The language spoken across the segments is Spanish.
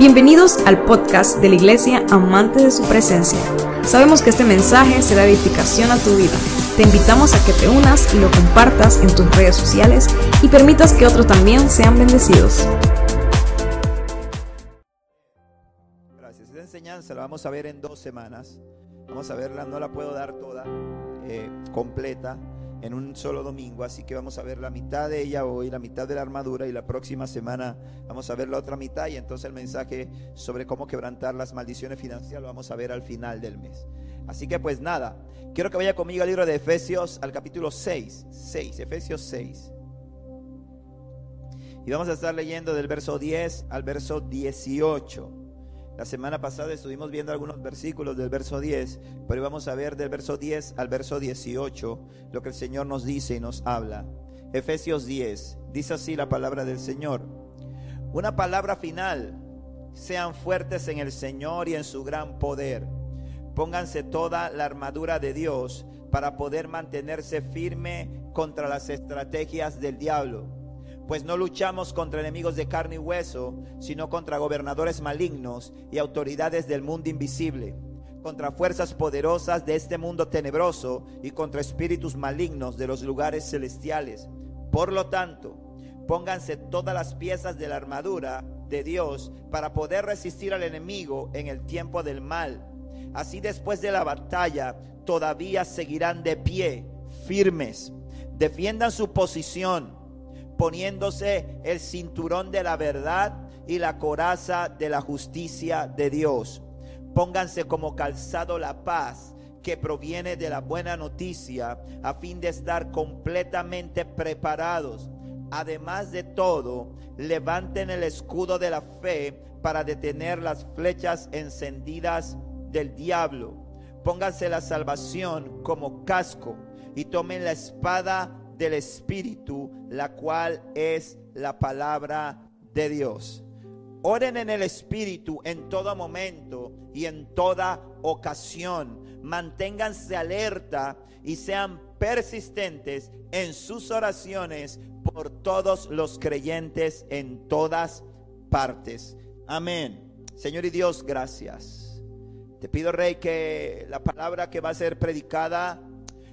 Bienvenidos al podcast de la Iglesia Amante de su Presencia. Sabemos que este mensaje será edificación a tu vida. Te invitamos a que te unas y lo compartas en tus redes sociales y permitas que otros también sean bendecidos. Gracias. Esta enseñanza la vamos a ver en dos semanas. Vamos a verla, no la puedo dar toda eh, completa en un solo domingo, así que vamos a ver la mitad de ella hoy, la mitad de la armadura y la próxima semana vamos a ver la otra mitad y entonces el mensaje sobre cómo quebrantar las maldiciones financieras lo vamos a ver al final del mes. Así que pues nada, quiero que vaya conmigo al libro de Efesios al capítulo 6, 6, Efesios 6. Y vamos a estar leyendo del verso 10 al verso 18. La semana pasada estuvimos viendo algunos versículos del verso 10, pero vamos a ver del verso 10 al verso 18 lo que el Señor nos dice y nos habla. Efesios 10, dice así la palabra del Señor. Una palabra final, sean fuertes en el Señor y en su gran poder. Pónganse toda la armadura de Dios para poder mantenerse firme contra las estrategias del diablo pues no luchamos contra enemigos de carne y hueso, sino contra gobernadores malignos y autoridades del mundo invisible, contra fuerzas poderosas de este mundo tenebroso y contra espíritus malignos de los lugares celestiales. Por lo tanto, pónganse todas las piezas de la armadura de Dios para poder resistir al enemigo en el tiempo del mal. Así después de la batalla todavía seguirán de pie, firmes. Defiendan su posición poniéndose el cinturón de la verdad y la coraza de la justicia de Dios. Pónganse como calzado la paz que proviene de la buena noticia a fin de estar completamente preparados. Además de todo, levanten el escudo de la fe para detener las flechas encendidas del diablo. Pónganse la salvación como casco y tomen la espada del Espíritu, la cual es la palabra de Dios. Oren en el Espíritu en todo momento y en toda ocasión. Manténganse alerta y sean persistentes en sus oraciones por todos los creyentes en todas partes. Amén. Señor y Dios, gracias. Te pido, Rey, que la palabra que va a ser predicada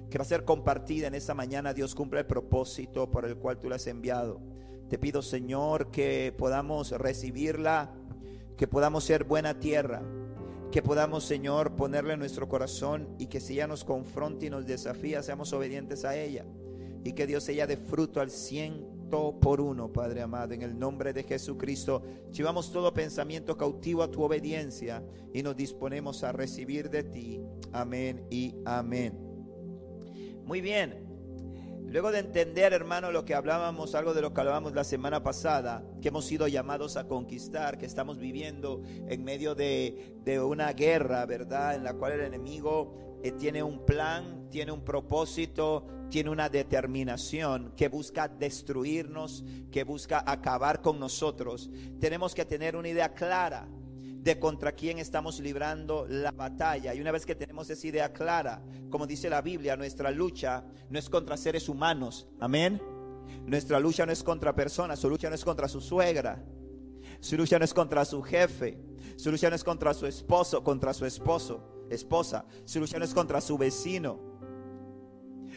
que va a ser compartida en esta mañana, Dios cumple el propósito por el cual tú la has enviado. Te pido, Señor, que podamos recibirla, que podamos ser buena tierra, que podamos, Señor, ponerle en nuestro corazón y que si ella nos confronta y nos desafía, seamos obedientes a ella. Y que Dios ella dé fruto al ciento por uno, Padre amado, en el nombre de Jesucristo. Llevamos todo pensamiento cautivo a tu obediencia y nos disponemos a recibir de ti. Amén y amén. Muy bien. Luego de entender, hermano, lo que hablábamos, algo de lo que hablábamos la semana pasada, que hemos sido llamados a conquistar, que estamos viviendo en medio de, una guerra, ¿verdad? En la cual el enemigo eh, tiene un plan, tiene un propósito, tiene una determinación que busca destruirnos, que busca acabar con nosotros. Tenemos que tener una idea clara de contra quién estamos librando la batalla. Y una vez que tenemos esa idea clara, como dice la Biblia, nuestra lucha no es contra seres humanos. Amén. Nuestra lucha no es contra personas, su lucha no es contra su suegra, su lucha no es contra su jefe, su lucha no es contra su esposo, contra su esposo, esposa, su lucha no es contra su vecino,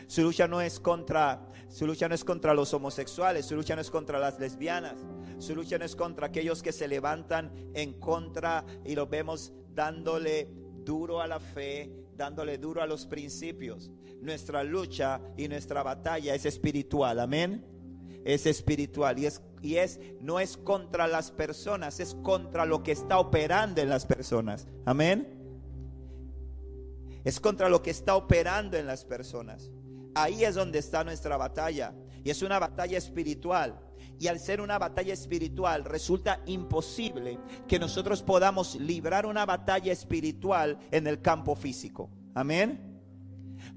su lucha no es contra, su lucha no es contra los homosexuales, su lucha no es contra las lesbianas, su lucha no es contra aquellos que se levantan en contra y lo vemos dándole duro a la fe, dándole duro a los principios. Nuestra lucha y nuestra batalla es espiritual, amén. Es espiritual y es y es no es contra las personas, es contra lo que está operando en las personas. Amén. Es contra lo que está operando en las personas. Ahí es donde está nuestra batalla. Y es una batalla espiritual. Y al ser una batalla espiritual, resulta imposible que nosotros podamos librar una batalla espiritual en el campo físico. Amén.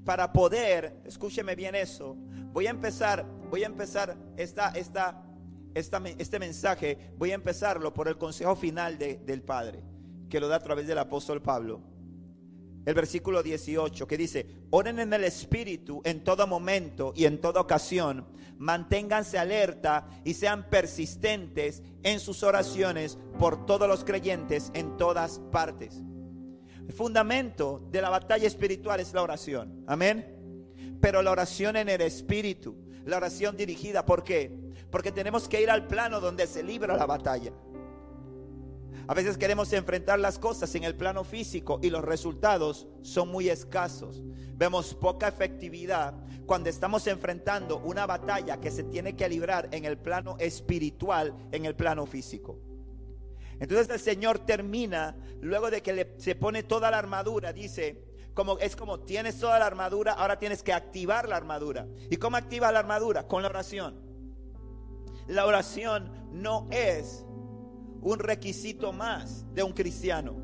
Para poder, escúcheme bien eso, voy a empezar, voy a empezar esta, esta, este mensaje, voy a empezarlo por el consejo final del Padre, que lo da a través del apóstol Pablo. El versículo 18 que dice, oren en el Espíritu en todo momento y en toda ocasión, manténganse alerta y sean persistentes en sus oraciones por todos los creyentes en todas partes. El fundamento de la batalla espiritual es la oración, amén. Pero la oración en el Espíritu, la oración dirigida, ¿por qué? Porque tenemos que ir al plano donde se libra la batalla. A veces queremos enfrentar las cosas en el plano físico y los resultados son muy escasos. Vemos poca efectividad cuando estamos enfrentando una batalla que se tiene que librar en el plano espiritual, en el plano físico. Entonces el Señor termina, luego de que se pone toda la armadura, dice, como, es como tienes toda la armadura, ahora tienes que activar la armadura. ¿Y cómo activa la armadura? Con la oración. La oración no es un requisito más de un cristiano.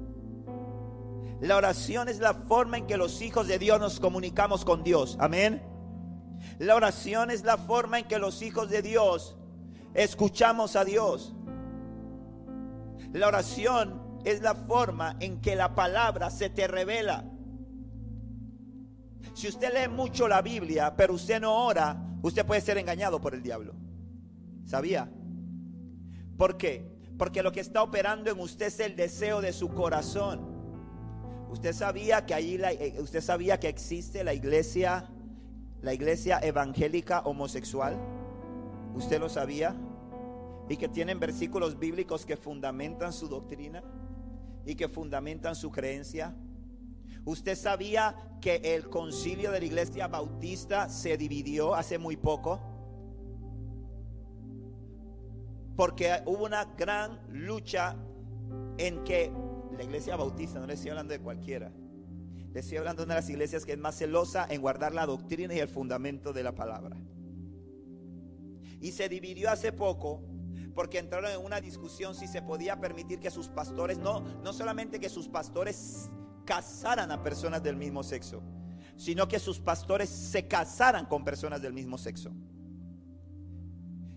La oración es la forma en que los hijos de Dios nos comunicamos con Dios. Amén. La oración es la forma en que los hijos de Dios escuchamos a Dios. La oración es la forma en que la palabra se te revela. Si usted lee mucho la Biblia, pero usted no ora, usted puede ser engañado por el diablo. ¿Sabía? ¿Por qué? Porque lo que está operando en usted es el deseo de su corazón. Usted sabía que allí eh, usted sabía que existe la iglesia la iglesia evangélica homosexual. ¿Usted lo sabía? Y que tienen versículos bíblicos que fundamentan su doctrina y que fundamentan su creencia. ¿Usted sabía que el concilio de la iglesia bautista se dividió hace muy poco? Porque hubo una gran lucha en que la iglesia bautista, no le estoy hablando de cualquiera, le estoy hablando de una de las iglesias que es más celosa en guardar la doctrina y el fundamento de la palabra. Y se dividió hace poco porque entraron en una discusión si se podía permitir que sus pastores, no, no solamente que sus pastores casaran a personas del mismo sexo, sino que sus pastores se casaran con personas del mismo sexo.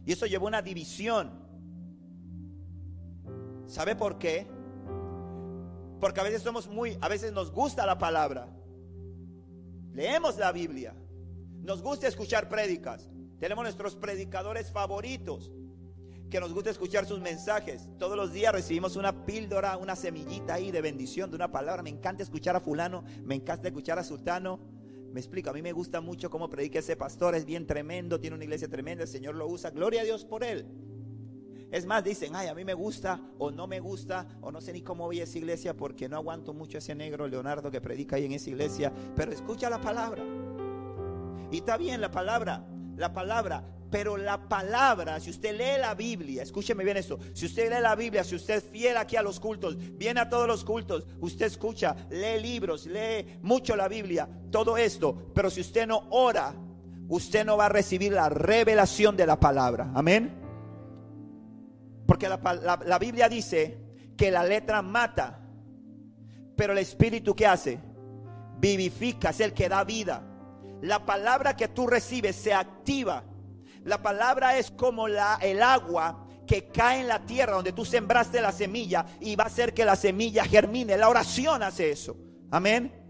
Y eso llevó a una división ¿Sabe por qué? Porque a veces somos muy, a veces nos gusta la palabra. Leemos la Biblia. Nos gusta escuchar prédicas. Tenemos nuestros predicadores favoritos que nos gusta escuchar sus mensajes. Todos los días recibimos una píldora, una semillita ahí de bendición, de una palabra. Me encanta escuchar a fulano, me encanta escuchar a sultano. Me explico, a mí me gusta mucho cómo predica ese pastor, es bien tremendo, tiene una iglesia tremenda, el Señor lo usa. Gloria a Dios por él. Es más, dicen, ay, a mí me gusta o no me gusta o no sé ni cómo voy a esa iglesia porque no aguanto mucho ese negro Leonardo que predica ahí en esa iglesia. Pero escucha la palabra. Y está bien la palabra, la palabra, pero la palabra, si usted lee la Biblia, escúcheme bien esto, si usted lee la Biblia, si usted es fiel aquí a los cultos, viene a todos los cultos, usted escucha, lee libros, lee mucho la Biblia, todo esto, pero si usted no ora, usted no va a recibir la revelación de la palabra. Amén. Porque la, Biblia dice que la letra mata, pero el Espíritu que hace? Vivifica, es el que da vida. La palabra que tú recibes se activa. La palabra es como la, el agua que cae en la tierra donde tú sembraste la semilla y va a hacer que la semilla germine. La oración hace eso. Amén.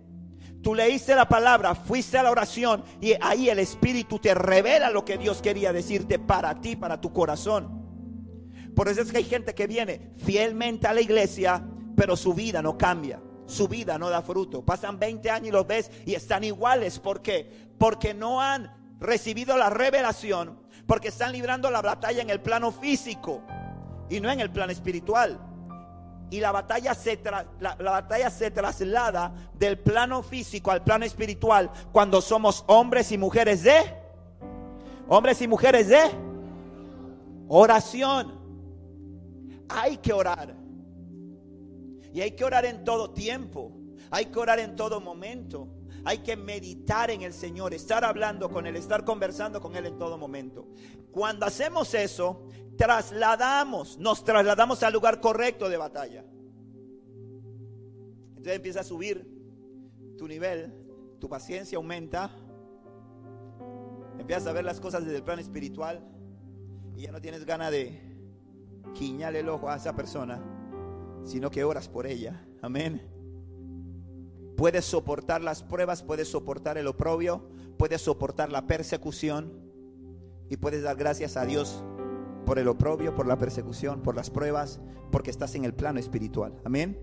Tú leíste la palabra, fuiste a la oración y ahí el Espíritu te revela lo que Dios quería decirte para ti, para tu corazón. Por eso es que hay gente que viene fielmente a la iglesia, pero su vida no cambia. Su vida no da fruto. Pasan 20 años y los ves y están iguales. ¿Por qué? Porque no han recibido la revelación. Porque están librando la batalla en el plano físico y no en el plano espiritual. Y la batalla, se la batalla se traslada del plano físico al plano espiritual cuando somos hombres y mujeres de hombres y mujeres de oración hay que orar. Y hay que orar en todo tiempo. Hay que orar en todo momento. Hay que meditar en el Señor, estar hablando con Él, estar conversando con Él en todo momento. Cuando hacemos eso, trasladamos, nos trasladamos al lugar correcto de batalla. Entonces empieza a subir tu nivel, tu paciencia aumenta, empiezas a ver las cosas desde el plano espiritual y ya no tienes ganas de quiñale el ojo a esa persona, sino que oras por ella. Amén. puedes soportar las pruebas, puedes soportar el oprobio, puedes soportar la persecución y puedes dar gracias a Dios por el oprobio, por la persecución, por las pruebas, porque estás en el plano espiritual. Amén.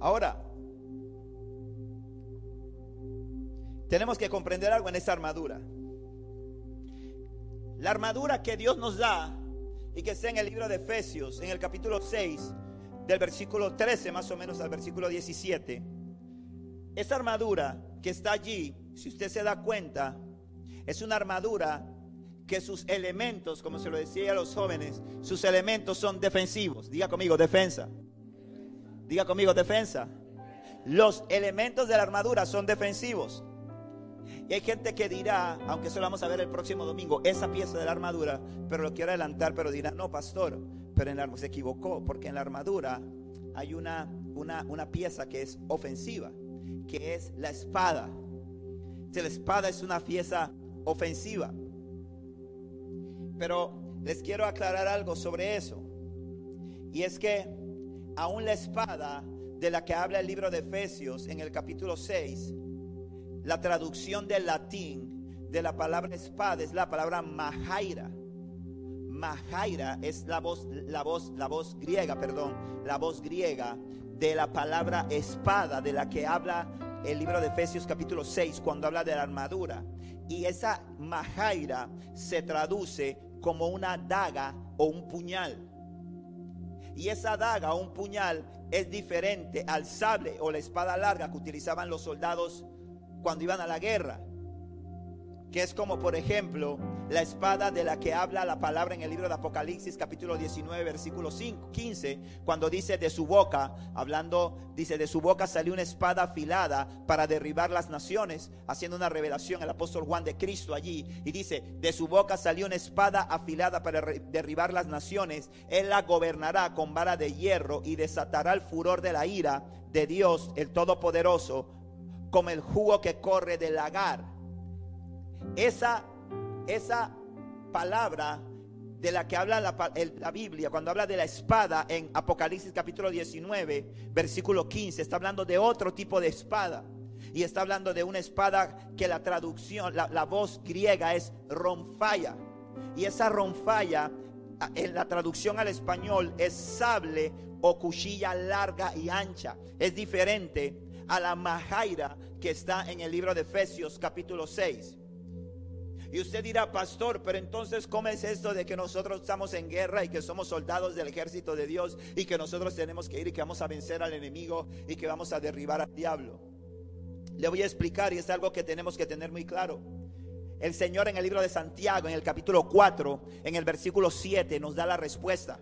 Ahora, tenemos que comprender algo en esta armadura. La armadura que Dios nos da y que está en el libro de Efesios, en el capítulo 6, del versículo 13 más o menos al versículo 17. Esa armadura que está allí, si usted se da cuenta, es una armadura que sus elementos, como se lo decía a los jóvenes, sus elementos son defensivos. Diga conmigo, defensa. Diga conmigo, defensa. Los elementos de la armadura son defensivos. Y hay gente que dirá, aunque eso lo vamos a ver el próximo domingo, esa pieza de la armadura, pero lo quiero adelantar, pero dirá, no, pastor, pero en la, se equivocó, porque en la armadura hay una, una, una pieza que es ofensiva, que es la espada. la espada es una pieza ofensiva. Pero les quiero aclarar algo sobre eso. Y es que aún la espada de la que habla el libro de Efesios en el capítulo 6, la traducción del latín de la palabra espada es la palabra majaira. Majaira es la voz, la voz, la voz griega, perdón, la voz griega de la palabra espada de la que habla el libro de Efesios capítulo 6 cuando habla de la armadura. Y esa majaira se traduce como una daga o un puñal. Y esa daga o un puñal es diferente al sable o la espada larga que utilizaban los soldados cuando iban a la guerra que es como por ejemplo la espada de la que habla la palabra en el libro de Apocalipsis capítulo 19 versículo 5, 15, cuando dice de su boca, hablando, dice de su boca salió una espada afilada para derribar las naciones, haciendo una revelación el apóstol Juan de Cristo allí, y dice, de su boca salió una espada afilada para derribar las naciones, él la gobernará con vara de hierro y desatará el furor de la ira de Dios, el Todopoderoso, como el jugo que corre del lagar esa, esa palabra de la que habla la, Biblia, cuando habla de la espada en Apocalipsis capítulo 19, versículo 15, está hablando de otro tipo de espada. Y está hablando de una espada que la traducción, la, la voz griega es ronfalla. Y esa ronfalla, en la traducción al español, es sable o cuchilla larga y ancha. Es diferente a la majaira que está en el libro de Efesios capítulo 6. Y usted dirá, pastor, pero entonces, ¿cómo es esto de que nosotros estamos en guerra y que somos soldados del ejército de Dios y que nosotros tenemos que ir y que vamos a vencer al enemigo y que vamos a derribar al diablo? Le voy a explicar y es algo que tenemos que tener muy claro. El Señor en el libro de Santiago, en el capítulo 4, en el versículo 7, nos da la respuesta.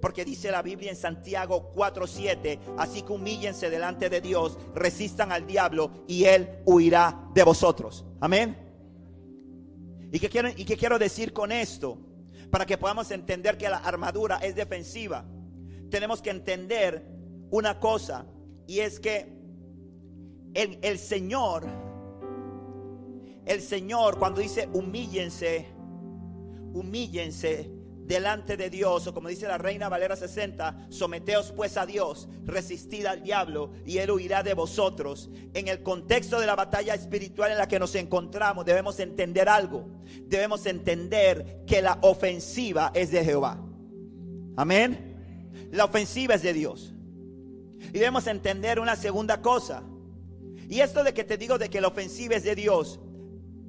Porque dice la Biblia en Santiago 4:7, así que humíllense delante de Dios, resistan al diablo y él huirá de vosotros. Amén. ¿Y qué, quiero, ¿Y qué quiero decir con esto? Para que podamos entender que la armadura es defensiva. Tenemos que entender una cosa y es que el, el Señor, el Señor cuando dice humíllense, humíllense, delante de Dios, o como dice la Reina Valera 60, someteos pues a Dios, resistid al diablo y él huirá de vosotros. En el contexto de la batalla espiritual en la que nos encontramos, debemos entender algo. Debemos entender que la ofensiva es de Jehová. Amén. La ofensiva es de Dios. Y debemos entender una segunda cosa. Y esto de que te digo de que la ofensiva es de Dios,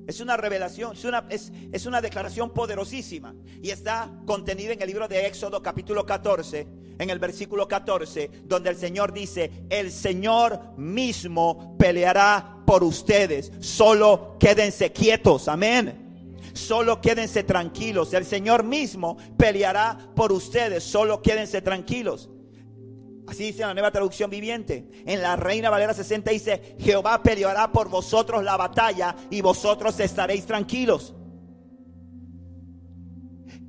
es una revelación, es una, es, una declaración poderosísima. Y está contenida en el libro de Éxodo capítulo 14, en el versículo 14, donde el Señor dice, el Señor mismo peleará por ustedes. Solo quédense quietos. Amén. Solo quédense tranquilos. El Señor mismo peleará por ustedes. Solo quédense tranquilos. Así dice la nueva traducción viviente. En la Reina Valera 60 dice, Jehová peleará por vosotros la batalla y vosotros estaréis tranquilos.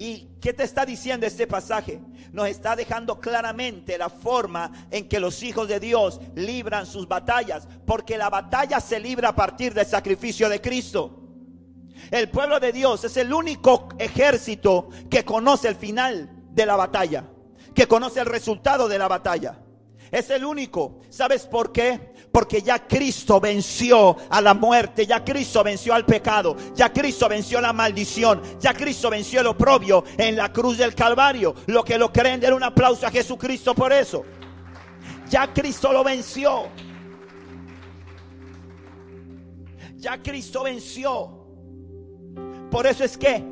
¿Y qué te está diciendo este pasaje? Nos está dejando claramente la forma en que los hijos de Dios libran sus batallas, porque la batalla se libra a partir del sacrificio de Cristo. El pueblo de Dios es el único ejército que conoce el final de la batalla que conoce el resultado de la batalla. Es el único. ¿Sabes por qué? Porque ya Cristo venció a la muerte, ya Cristo venció al pecado, ya Cristo venció la maldición, ya Cristo venció el oprobio en la cruz del Calvario. Lo que lo creen, den un aplauso a Jesucristo por eso. Ya Cristo lo venció. Ya Cristo venció. Por eso es que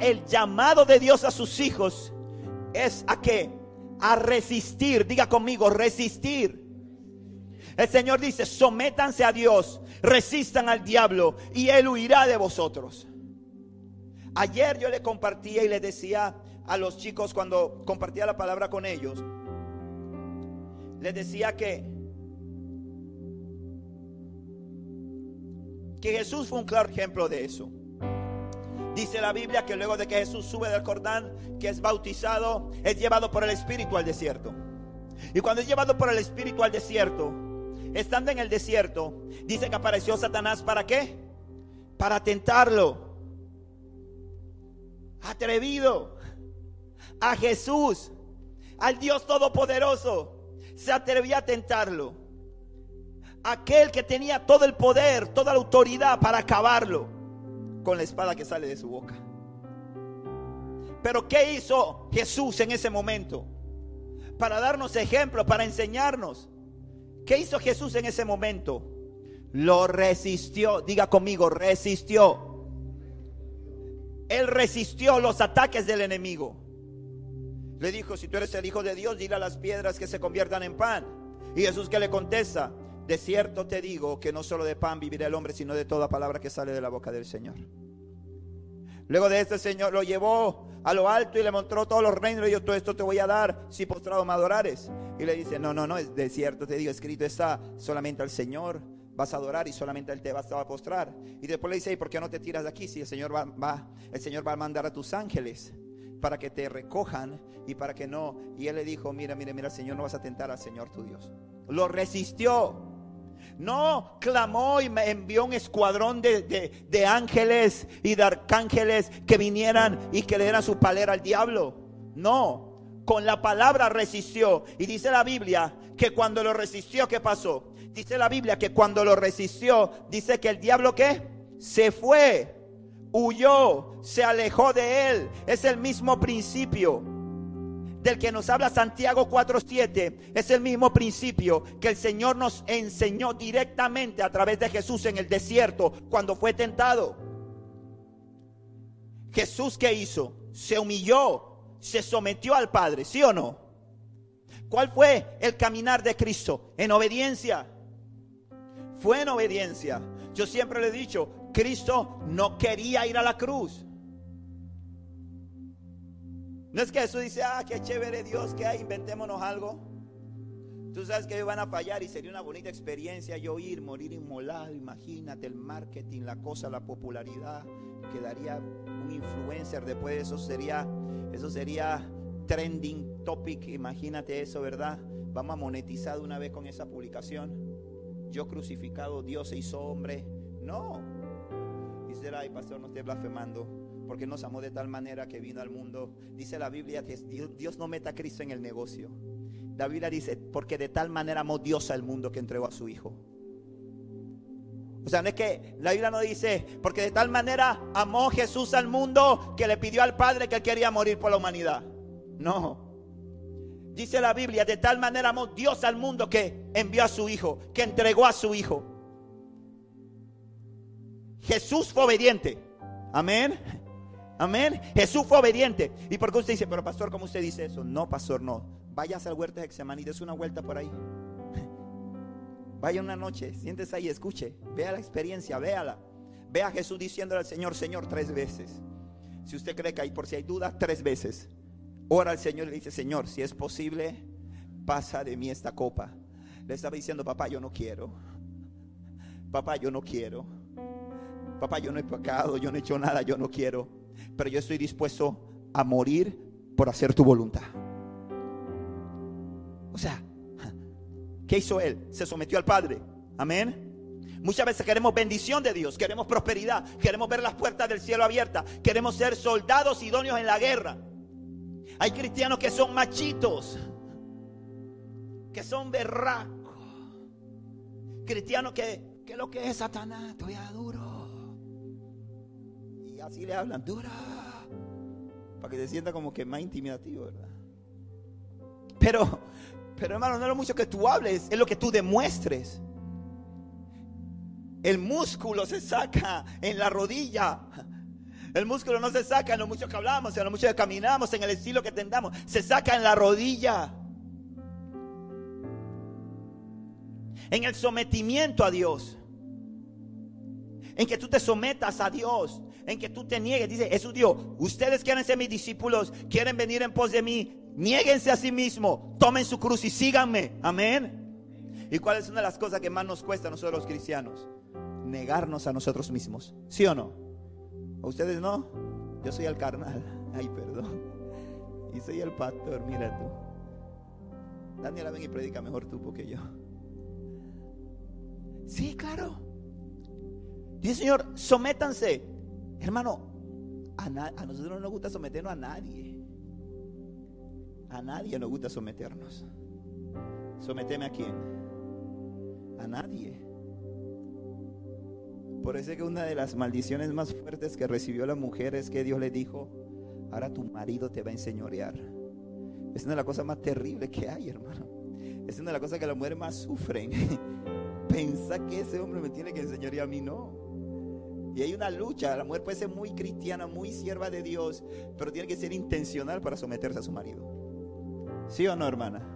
el llamado de Dios a sus hijos es a qué? A resistir. Diga conmigo, resistir. El Señor dice, sométanse a Dios, resistan al diablo y Él huirá de vosotros. Ayer yo le compartía y le decía a los chicos cuando compartía la palabra con ellos, les decía que, que Jesús fue un claro ejemplo de eso. Dice la Biblia que luego de que Jesús sube del Jordán, que es bautizado, es llevado por el Espíritu al desierto. Y cuando es llevado por el Espíritu al desierto, estando en el desierto, dice que apareció Satanás para qué? Para tentarlo. Atrevido. A Jesús, al Dios Todopoderoso, se atrevía a tentarlo. Aquel que tenía todo el poder, toda la autoridad para acabarlo con la espada que sale de su boca. Pero ¿qué hizo Jesús en ese momento? Para darnos ejemplo, para enseñarnos. ¿Qué hizo Jesús en ese momento? Lo resistió. Diga conmigo, resistió. Él resistió los ataques del enemigo. Le dijo, si tú eres el Hijo de Dios, dile a las piedras que se conviertan en pan. Y Jesús que le contesta, de cierto te digo que no solo de pan vivirá el hombre, sino de toda palabra que sale de la boca del Señor. Luego de este Señor lo llevó a lo alto y le mostró todos los reinos. Y yo todo esto te voy a dar si postrado me adorares. Y le dice, no, no, no, es de cierto te digo, escrito está, solamente al Señor vas a adorar y solamente Él te vas a postrar. Y después le dice, ¿y por qué no te tiras de aquí? Si el Señor va, va, el Señor va a mandar a tus ángeles para que te recojan y para que no. Y él le dijo, mira, mira, mira, Señor, no vas a tentar al Señor tu Dios. Lo resistió. No clamó y me envió un escuadrón de, ángeles y de arcángeles que vinieran y que le dieran su palera al diablo. No, con la palabra resistió. Y dice la Biblia que cuando lo resistió, ¿qué pasó? Dice la Biblia que cuando lo resistió, dice que el diablo ¿qué? Se fue, huyó, se alejó de él. Es el mismo principio del que nos habla Santiago 4:7 es el mismo principio que el Señor nos enseñó directamente a través de Jesús en el desierto cuando fue tentado. Jesús qué hizo? Se humilló, se sometió al Padre, ¿sí o no? ¿Cuál fue el caminar de Cristo? En obediencia. Fue en obediencia. Yo siempre le he dicho, Cristo no quería ir a la cruz. No es que Jesús dice, ah, qué chévere Dios que hay, inventémonos algo. Tú sabes que van a fallar y sería una bonita experiencia yo ir, morir inmolado. Imagínate el marketing, la cosa, la popularidad. Quedaría un influencer después de eso sería, eso sería trending topic. Imagínate eso, ¿verdad? Vamos a monetizar de una vez con esa publicación. Yo crucificado, Dios se hizo hombre. No. Y será, ay, pastor, no esté blasfemando porque nos amó de tal manera que vino al mundo. Dice la Biblia que Dios, no meta a Cristo en el negocio. La Biblia dice, porque de tal manera amó Dios al mundo que entregó a su Hijo. O sea, no es que la Biblia no dice, porque de tal manera amó Jesús al mundo que le pidió al Padre que él quería morir por la humanidad. No. Dice la Biblia, de tal manera amó Dios al mundo que envió a su Hijo, que entregó a su Hijo. Jesús fue obediente. Amén. Amén. Jesús fue obediente. ¿Y por qué usted dice, pero pastor, ¿cómo usted dice eso? No, pastor, no. Vayas al huerto de Hexaman y des una vuelta por ahí. Vaya una noche, siéntese ahí, escuche, vea la experiencia, véala. Vea a Jesús diciéndole al Señor, Señor, tres veces. Si usted cree que hay, por si hay dudas, tres veces. Ora al Señor y le dice, Señor, si es posible, pasa de mí esta copa. Le estaba diciendo, papá, yo no quiero. Papá, yo no quiero. Papá, yo no he pecado, yo no he hecho nada, yo no quiero pero yo estoy dispuesto a morir por hacer tu voluntad. O sea, ¿qué hizo él? Se sometió al Padre. Amén. Muchas veces queremos bendición de Dios, queremos prosperidad, queremos ver las puertas del cielo abiertas, queremos ser soldados idóneos en la guerra. Hay cristianos que son machitos, que son berracos. Cristianos que, que lo que es Satanás, todavía duro. Así le hablan, dura. Para que se sienta como que más intimidativo, ¿verdad? Pero, pero hermano, no es lo mucho que tú hables, es lo que tú demuestres. El músculo se saca en la rodilla. El músculo no se saca en lo mucho que hablamos, en lo mucho que caminamos, en el estilo que tengamos. Se saca en la rodilla. En el sometimiento a Dios. En que tú te sometas a Dios. En que tú te niegues. Dice Jesús Dios, ustedes quieren ser mis discípulos, quieren venir en pos de mí. Niéguense a sí mismos, tomen su cruz y síganme. Amén. ¿Y cuál es una de las cosas que más nos cuesta a nosotros los cristianos? Negarnos a nosotros mismos. ¿Sí o no? ¿A ustedes no? Yo soy el carnal. Ay, perdón. Y soy el pastor, mira tú. Daniela, ven y predica mejor tú porque yo. Sí, claro. Dice Señor, sométanse. Hermano, a, a nosotros no nos gusta someternos a nadie. A nadie nos gusta someternos. ¿Someteme a quién? A nadie. Por eso que una de las maldiciones más fuertes que recibió la mujer es que Dios le dijo, ahora tu marido te va a enseñorear. Es una de las cosas más terribles que hay, hermano. Es una de las cosas que las mujeres más sufren. Pensa que ese hombre me tiene que enseñorear a mí, no. Y hay una lucha. La mujer puede ser muy cristiana, muy sierva de Dios, pero tiene que ser intencional para someterse a su marido. ¿Sí o no, hermana?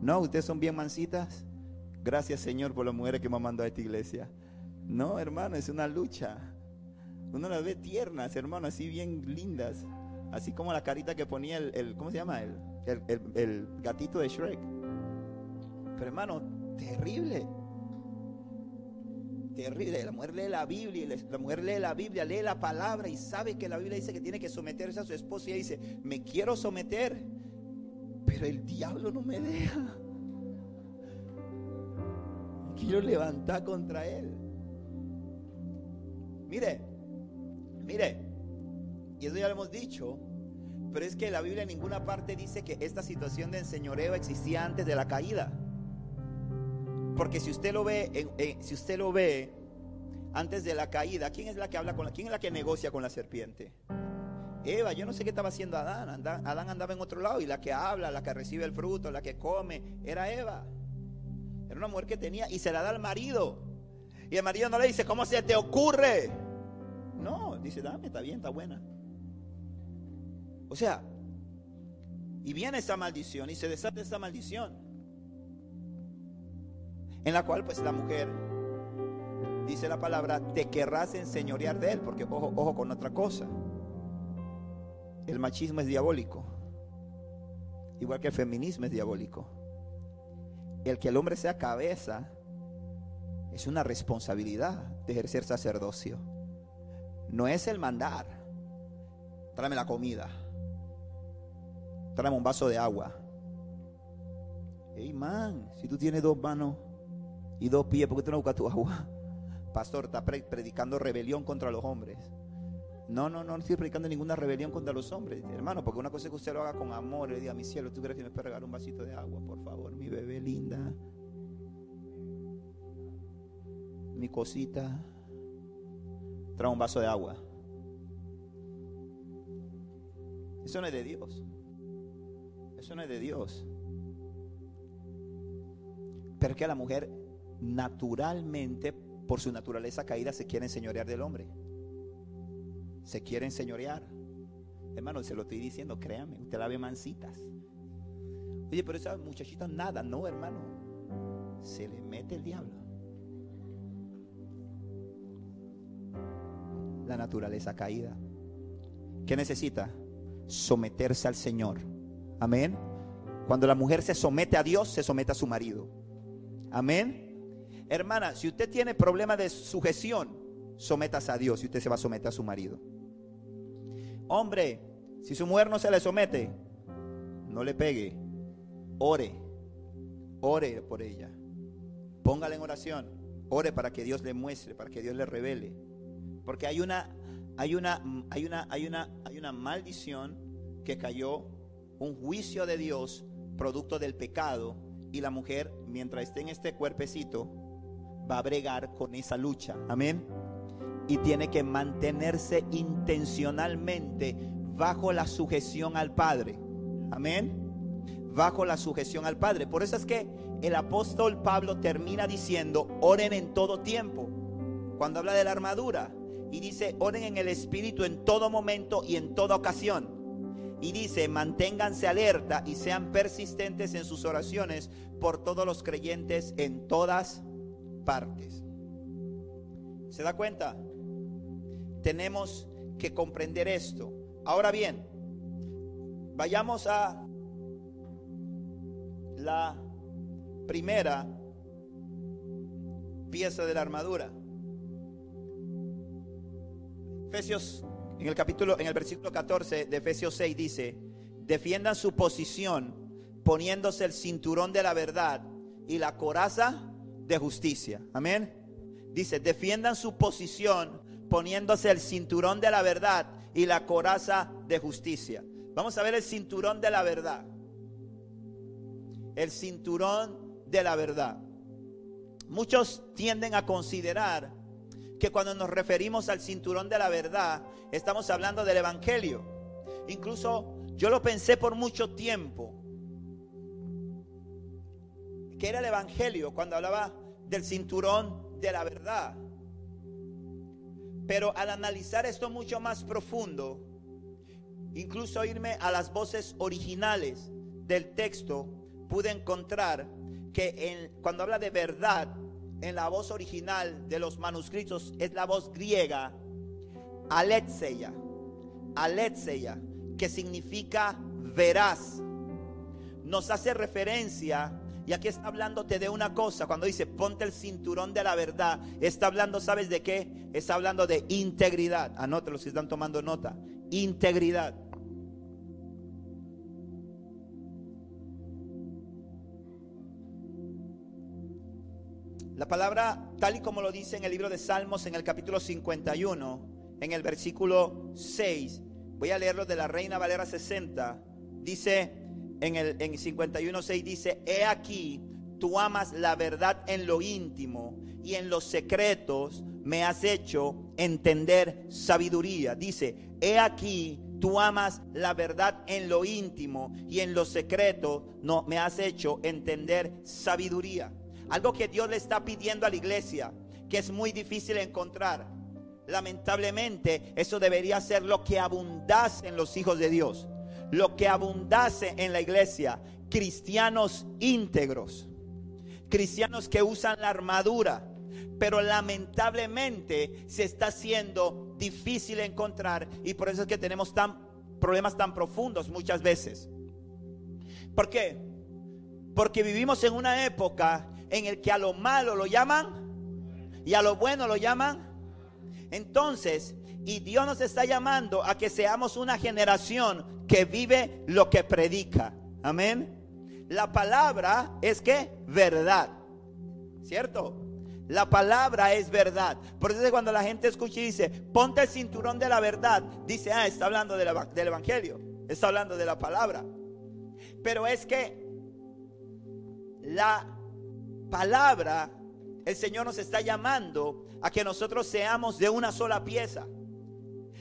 No, ustedes son bien mansitas. Gracias, Señor, por las mujeres que me han mandado a esta iglesia. No, hermano, es una lucha. Uno las ve tiernas, hermano, así bien lindas. Así como la carita que ponía el, ¿cómo se llama? El, el, gatito de Shrek. Pero hermano, terrible. La mujer lee la Biblia, la mujer lee la Biblia, lee la palabra y sabe que la Biblia dice que tiene que someterse a su esposo y ella dice, me quiero someter, pero el diablo no me deja. Quiero levantar contra él. Mire, mire, y eso ya lo hemos dicho, pero es que la Biblia en ninguna parte dice que esta situación de enseñoreo existía antes de la caída. Porque si usted lo ve, si usted lo ve antes de la caída, ¿quién es la que habla con la, quién es la que negocia con la serpiente? Eva, yo no sé qué estaba haciendo Adán. Adán andaba en otro lado y la que habla, la que recibe el fruto, la que come, era Eva. Era una mujer que tenía y se la da al marido. Y el marido no le dice, ¿cómo se te ocurre? No, dice, dame, está bien, está buena. O sea, y viene esa maldición y se desata esa maldición. En la cual pues la mujer, dice la palabra, te querrás enseñorear de él, porque ojo, ojo con otra cosa. El machismo es diabólico, igual que el feminismo es diabólico. El que el hombre sea cabeza es una responsabilidad de ejercer sacerdocio. No es el mandar. Tráeme la comida. Tráeme un vaso de agua. Hey man, si tú tienes dos manos y dos pies, ¿por qué tú no buscas tu agua? Pastor, está predicando rebelión contra los hombres. No, no, no estoy predicando ninguna rebelión contra los hombres, hermano, porque una cosa es que usted lo haga con amor y le diga, mi cielo, ¿tú crees que me puede regalar un vasito de agua? Por favor, mi bebé linda. mi cosita, trae un vaso de agua. Eso no es de Dios. Eso no es de Dios. Pero que la mujer naturalmente, por su naturaleza caída, se quiere enseñorear del hombre. Se quiere enseñorear. Hermano, se lo estoy diciendo, créame, usted la ve mancitas. Oye, pero esa muchachita nada, no, hermano. Se le mete el diablo. la naturaleza caída. ¿Qué necesita? Someterse al Señor. Amén. Cuando la mujer se somete a Dios, se somete a su marido. Amén. Hermana, si usted tiene problema de sujeción, sométase a Dios y usted se va a someter a su marido. Hombre, si su mujer no se le somete, no le pegue. Ore. Ore por ella. Póngala en oración. Ore para que Dios le muestre, para que Dios le revele. Porque hay una, hay una, hay una, hay una, hay una maldición que cayó, un juicio de Dios producto del pecado Y la mujer, mientras esté en este cuerpecito, va a bregar con esa lucha. Amén. Y tiene que mantenerse intencionalmente bajo la sujeción al Padre. Amén. Bajo la sujeción al Padre. Por eso es que el apóstol Pablo termina diciendo, oren en todo tiempo. Cuando habla de la armadura. Y dice, oren en el Espíritu en todo momento y en toda ocasión. Y dice, manténganse alerta y sean persistentes en sus oraciones por todos los creyentes en todas ¿Se da cuenta? Tenemos que comprender esto. Ahora bien, vayamos a la primera pieza de la armadura. Efesios en el capítulo en el versículo 14 de Efesios 6 dice, "Defiendan su posición poniéndose el cinturón de la verdad y la coraza de justicia." Amén. Dice, "Defiendan su posición poniéndose el cinturón de la verdad y la coraza de justicia." Vamos a ver el cinturón de la verdad. El cinturón de la verdad. Muchos tienden a considerar que cuando nos referimos al cinturón de la verdad, estamos hablando del Evangelio. Incluso yo lo pensé por mucho tiempo, que era el Evangelio cuando hablaba del cinturón de la verdad. Pero al analizar esto mucho más profundo, incluso irme a las voces originales del texto, pude encontrar que cuando habla de verdad, en la voz original de los manuscritos es la voz griega aletseia, aletseia, que significa veraz. Nos hace referencia, y aquí está hablándote de una cosa, cuando dice ponte el cinturón de la verdad, está hablando, ¿sabes de qué? Está hablando de integridad. Anótelo si están tomando nota. Integridad. La palabra, tal y como lo dice en el libro de Salmos, en el capítulo 51, en el versículo 6, voy a leerlo de la Reina Valera 60, dice en el en 51, 6, dice, he aquí, tú amas la verdad en lo íntimo y en los secretos me has hecho entender sabiduría. Dice, he aquí, tú amas la verdad en lo íntimo y en los secretos no, me has hecho entender sabiduría. Algo que Dios le está pidiendo a la iglesia, que es muy difícil encontrar. Lamentablemente, eso debería ser lo que abundase en los hijos de Dios. Lo que abundase en la iglesia. Cristianos íntegros. Cristianos que usan la armadura. Pero lamentablemente se está haciendo difícil encontrar. Y por eso es que tenemos tan, problemas tan profundos muchas veces. ¿Por qué? Porque vivimos en una época en el que a lo malo lo llaman y a lo bueno lo llaman. Entonces, y Dios nos está llamando a que seamos una generación que vive lo que predica. Amén. La palabra es que verdad. ¿Cierto? La palabra es verdad. Por eso cuando la gente escucha y dice, ponte el cinturón de la verdad, dice, ah, está hablando del Evangelio, está hablando de la palabra. Pero es que la palabra, el Señor nos está llamando a que nosotros seamos de una sola pieza.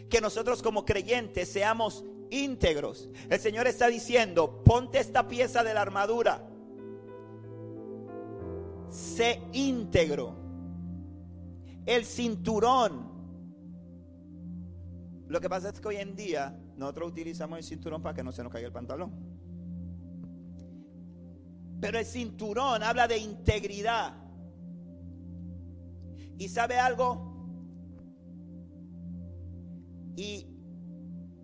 Que nosotros como creyentes seamos íntegros. El Señor está diciendo, ponte esta pieza de la armadura. Sé íntegro. El cinturón. Lo que pasa es que hoy en día nosotros utilizamos el cinturón para que no se nos caiga el pantalón. Pero el cinturón habla de integridad. ¿Y sabe algo? Y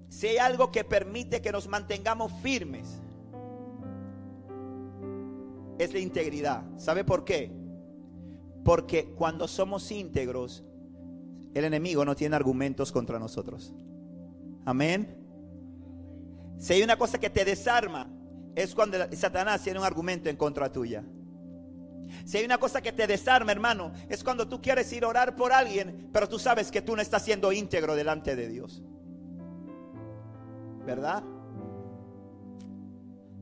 si hay algo que permite que nos mantengamos firmes, es la integridad. ¿Sabe por qué? Porque cuando somos íntegros, el enemigo no tiene argumentos contra nosotros. Amén. Si hay una cosa que te desarma, es cuando Satanás tiene un argumento en contra tuya. Si hay una cosa que te desarma, hermano, es cuando tú quieres ir a orar por alguien, pero tú sabes que tú no estás siendo íntegro delante de Dios. ¿Verdad?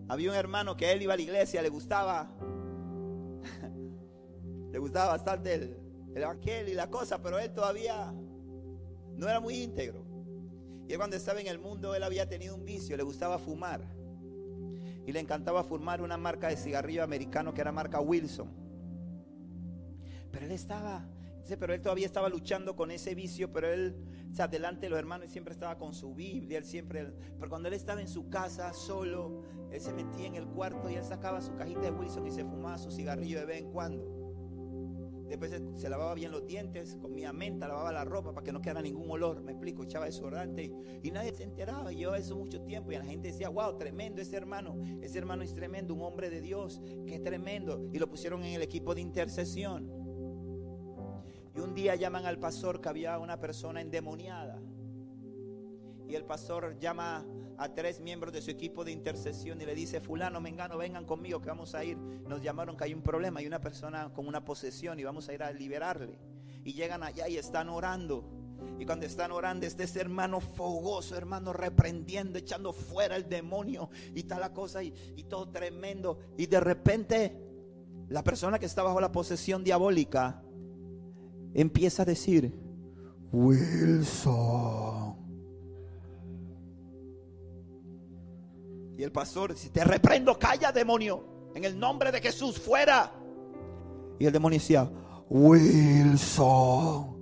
Había un hermano que él iba a la iglesia, le gustaba le gustaba bastante el, el evangelio y la cosa, pero él todavía no era muy íntegro. Y él cuando estaba en el mundo, él había tenido un vicio, le gustaba fumar. Y le encantaba fumar una marca de cigarrillo americano que era marca Wilson. Pero él estaba, pero él todavía estaba luchando con ese vicio, pero él, o sea, delante de los hermanos, siempre estaba con su Biblia, él siempre, pero cuando él estaba en su casa solo, él se metía en el cuarto y él sacaba su cajita de Wilson y se fumaba su cigarrillo de vez en cuando. Después se, lavaba bien los dientes, comía menta, lavaba la ropa para que no quedara ningún olor. Me explico, echaba desodorante y, y nadie se enteraba. Y yo eso mucho tiempo y la gente decía, wow, tremendo ese hermano. Ese hermano es tremendo, un hombre de Dios, qué tremendo. Y lo pusieron en el equipo de intercesión. Y un día llaman al pastor que había una persona endemoniada. Y el pastor llama a tres miembros de su equipo de intercesión y le dice, fulano, mengano, vengan conmigo que vamos a ir. Nos llamaron que hay un problema, hay una persona con una posesión y vamos a ir a liberarle. Y llegan allá y están orando. Y cuando están orando, este es hermano fogoso, hermano reprendiendo, echando fuera el demonio y tal la cosa y, y todo tremendo. Y de repente, la persona que está bajo la posesión diabólica empieza a decir, Wilson. Y el pastor dice, te reprendo, calla demonio, en el nombre de Jesús, fuera. Y el demonio decía, Wilson.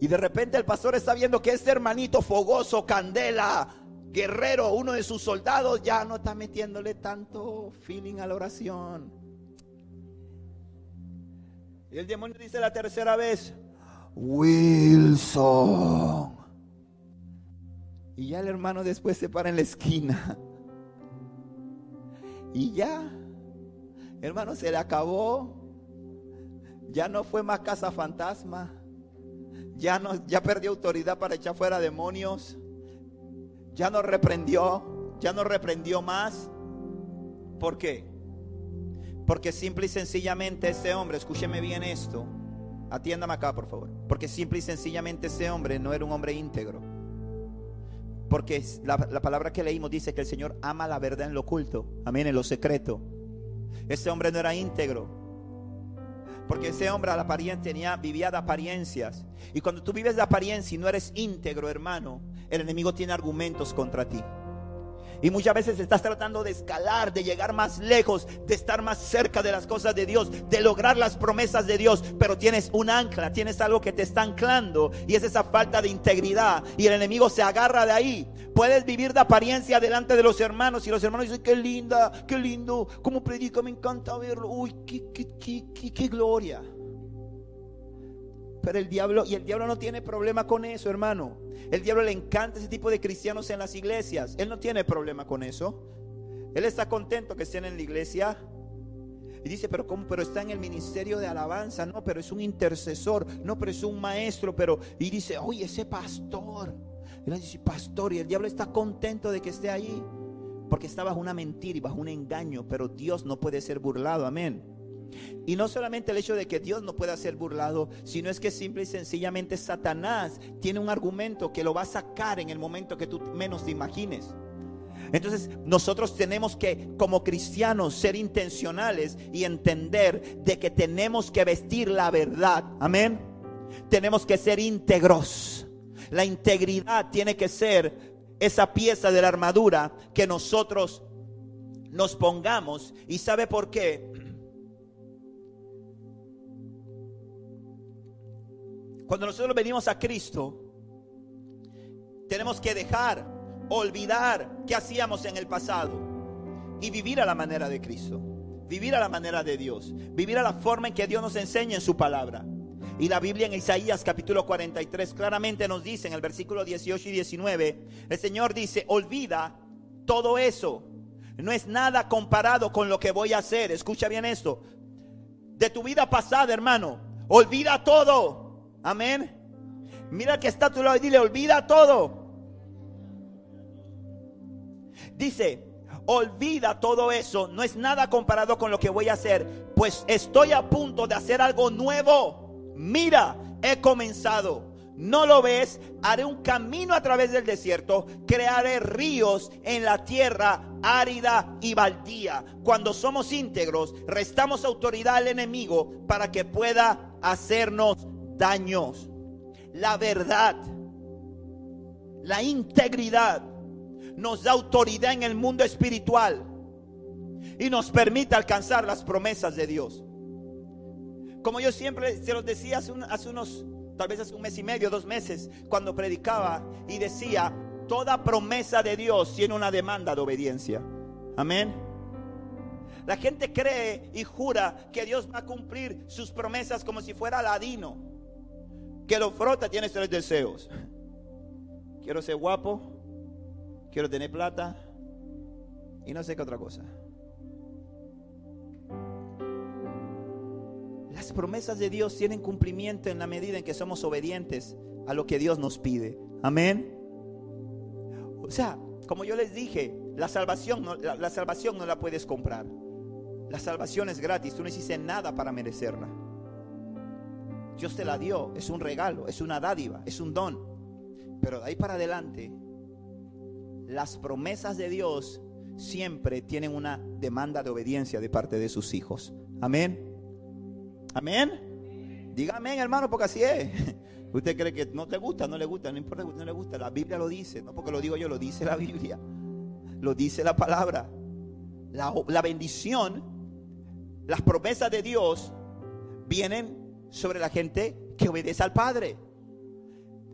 Y de repente el pastor está viendo que este hermanito fogoso, candela, guerrero, uno de sus soldados, ya no está metiéndole tanto feeling a la oración. Y el demonio dice la tercera vez, Wilson. Y ya el hermano después se para en la esquina. Y ya, hermano, se le acabó. Ya no fue más casa fantasma. Ya no, ya perdió autoridad para echar fuera demonios. Ya no reprendió, ya no reprendió más. ¿Por qué? Porque simple y sencillamente ese hombre, escúcheme bien esto, atiéndame acá por favor, porque simple y sencillamente ese hombre no era un hombre íntegro. Porque la, la, palabra que leímos dice que el Señor ama la verdad en lo oculto, amén, en lo secreto. Ese hombre no era íntegro. Porque ese hombre a la apariencia tenía, vivía de apariencias. Y cuando tú vives de apariencia y no eres íntegro, hermano, el enemigo tiene argumentos contra ti. Y muchas veces estás tratando de escalar, de llegar más lejos, de estar más cerca de las cosas de Dios, de lograr las promesas de Dios, pero tienes un ancla, tienes algo que te está anclando y es esa falta de integridad y el enemigo se agarra de ahí. Puedes vivir de apariencia delante de los hermanos y los hermanos dicen, qué linda, qué lindo, cómo predica, me encanta verlo, uy, qué, qué, qué, qué, gloria. Pero el diablo, y el diablo no tiene problema con eso, hermano. El diablo le encanta ese tipo de cristianos en las iglesias. Él no tiene problema con eso. Él está contento que estén en la iglesia. Y dice, pero ¿cómo? Pero está en el ministerio de alabanza. No, pero es un intercesor. No, pero es un maestro. Pero, y dice, oye, ese pastor. Y dice, pastor. Y el diablo está contento de que esté ahí. Porque está bajo una mentira y bajo un engaño. Pero Dios no puede ser burlado. Amén. Y no solamente el hecho de que Dios no pueda ser burlado, sino es que simple y sencillamente Satanás tiene un argumento que lo va a sacar en el momento que tú menos te imagines. Entonces nosotros tenemos que como cristianos ser intencionales y entender de que tenemos que vestir la verdad. Amén. Tenemos que ser íntegros. La integridad tiene que ser esa pieza de la armadura que nosotros nos pongamos. ¿Y sabe por qué? Cuando nosotros venimos a Cristo, tenemos que dejar, olvidar qué hacíamos en el pasado y vivir a la manera de Cristo, vivir a la manera de Dios, vivir a la forma en que Dios nos enseña en su palabra. Y la Biblia en Isaías capítulo 43 claramente nos dice en el versículo 18 y 19, el Señor dice, olvida todo eso. No es nada comparado con lo que voy a hacer. Escucha bien esto. De tu vida pasada, hermano, olvida todo Amén. Mira que está a tu lado y dile, olvida todo. Dice, olvida todo eso. No es nada comparado con lo que voy a hacer. Pues estoy a punto de hacer algo nuevo. Mira, he comenzado. no lo ves, haré un camino a través del desierto, crearé ríos en la tierra árida y baldía. Cuando somos íntegros, restamos autoridad al enemigo para que pueda hacernos daños. La verdad, la integridad nos da autoridad en el mundo espiritual y nos permite alcanzar las promesas de Dios. Como yo siempre se los decía hace, unos tal vez hace un mes y medio, dos meses, cuando predicaba y decía, toda promesa de Dios tiene una demanda de obediencia. Amén. La gente cree y jura que Dios va a cumplir sus promesas como si fuera ladino, que lo frota, tiene tres deseos. Quiero ser guapo, quiero tener plata y no sé qué otra cosa. Las promesas de Dios tienen cumplimiento en la medida en que somos obedientes a lo que Dios nos pide. Amén. O sea, como yo les dije, la salvación no la, salvación no la puedes comprar. La salvación es gratis, tú no hiciste nada para merecerla. Dios te la dio, es un regalo, es una dádiva, es un don. Pero de ahí para adelante, las promesas de Dios siempre tienen una demanda de obediencia de parte de sus hijos. Amén. Amén. Diga amén, hermano, porque así es. Usted cree que no te gusta, no le gusta, no importa no le gusta. La Biblia lo dice, no porque lo digo yo, lo dice la Biblia. Lo dice la palabra. La, la bendición, las promesas de Dios vienen sobre la gente que obedece al Padre.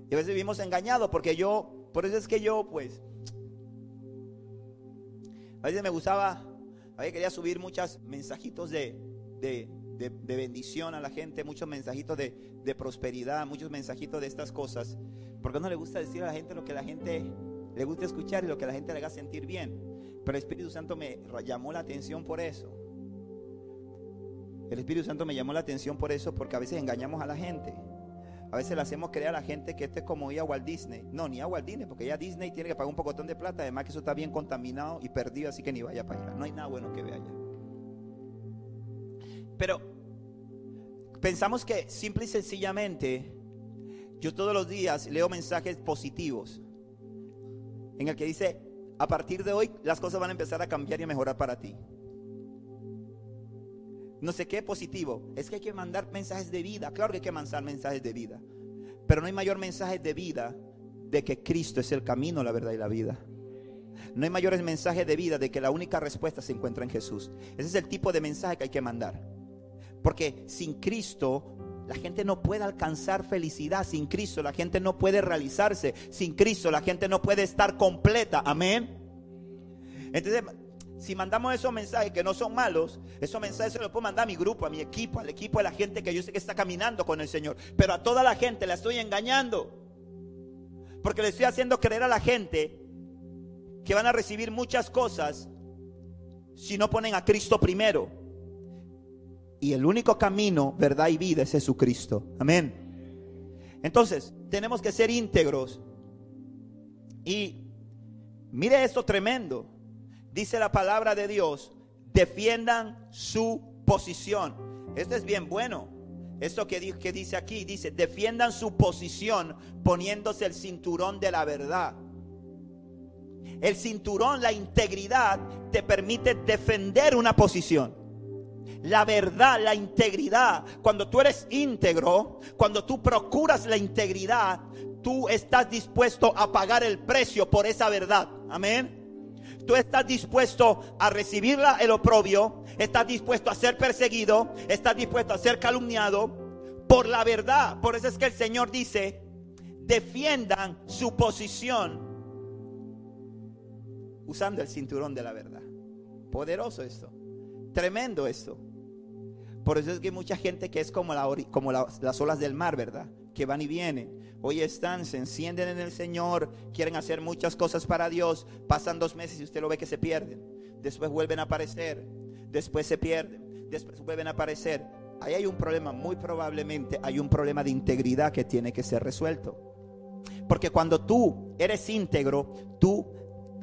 Y a veces vivimos engañados porque yo, por eso es que yo, pues, a veces me gustaba, a veces quería subir muchos mensajitos de, de, de, bendición a la gente, muchos mensajitos de, de, prosperidad, muchos mensajitos de estas cosas. Porque no le gusta decir a la gente lo que la gente le gusta escuchar y lo que la gente le haga sentir bien. Pero el Espíritu Santo me llamó la atención por eso. El Espíritu Santo me llamó la atención por eso, porque a veces engañamos a la gente. A veces le hacemos creer a la gente que esto es como ir a Walt Disney. No, ni a Walt Disney, porque ya Disney tiene que pagar un pocotón de plata. Además que eso está bien contaminado y perdido, así que ni vaya para allá. No hay nada bueno que vea allá. Pero pensamos que simple y sencillamente yo todos los días leo mensajes positivos en el que dice, a partir de hoy las cosas van a empezar a cambiar y a mejorar para ti. No sé qué positivo. Es que hay que mandar mensajes de vida. Claro que hay que mandar mensajes de vida. Pero no hay mayor mensaje de vida de que Cristo es el camino, la verdad y la vida. No hay mayores mensajes de vida de que la única respuesta se encuentra en Jesús. Ese es el tipo de mensaje que hay que mandar. Porque sin Cristo la gente no puede alcanzar felicidad. Sin Cristo la gente no puede realizarse. Sin Cristo la gente no puede estar completa. Amén. Entonces, si mandamos esos mensajes que no son malos, esos mensajes se los puedo mandar a mi grupo, a mi equipo, al equipo de la gente que yo sé que está caminando con el Señor. Pero a toda la gente la estoy engañando. Porque le estoy haciendo creer a la gente que van a recibir muchas cosas si no ponen a Cristo primero. Y el único camino, verdad y vida es Jesucristo. Amén. Entonces, tenemos que ser íntegros. Y mire esto tremendo. Dice la palabra de Dios, defiendan su posición. Esto es bien bueno. Esto que, que dice aquí, dice, defiendan su posición poniéndose el cinturón de la verdad. El cinturón, la integridad, te permite defender una posición la verdad, la integridad. Cuando tú eres íntegro, cuando tú procuras la integridad, tú estás dispuesto a pagar el precio por esa verdad. Amén. Tú estás dispuesto a recibir el oprobio, estás dispuesto a ser perseguido, estás dispuesto a ser calumniado por la verdad. Por eso es que el Señor dice, defiendan su posición usando el cinturón de la verdad. Poderoso esto. Tremendo esto. Por eso es que hay mucha gente que es como, la, como las olas del mar, ¿verdad? Que van y vienen. Hoy están, se encienden en el Señor, quieren hacer muchas cosas para Dios. Pasan dos meses y usted lo ve que se pierden. Después vuelven a aparecer. Después se pierden. Después vuelven a aparecer. Ahí hay un problema, muy probablemente hay un problema de integridad que tiene que ser resuelto. Porque cuando tú eres íntegro, tú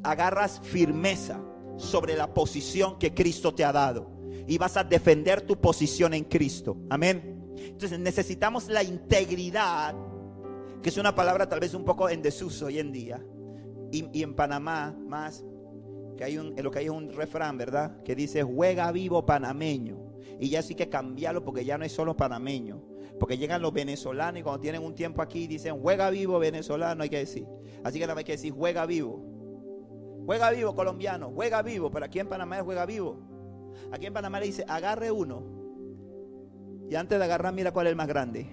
agarras firmeza sobre la posición que Cristo te ha dado y vas a defender tu posición en Cristo. Amén. Entonces necesitamos la integridad que es una palabra tal vez un poco en desuso hoy en día. Y, en Panamá más, que hay un, lo que hay es un refrán, ¿verdad? Que dice, juega vivo panameño. Y ya sí que cambiarlo porque ya no es solo panameño. Porque llegan los venezolanos y cuando tienen un tiempo aquí dicen, juega vivo venezolano, hay que decir. Así que nada hay que decir, juega vivo. Juega vivo colombiano, juega vivo. Pero aquí en Panamá es juega vivo. Aquí en Panamá le dice, agarre uno. Y antes de agarrar, mira cuál es el más grande.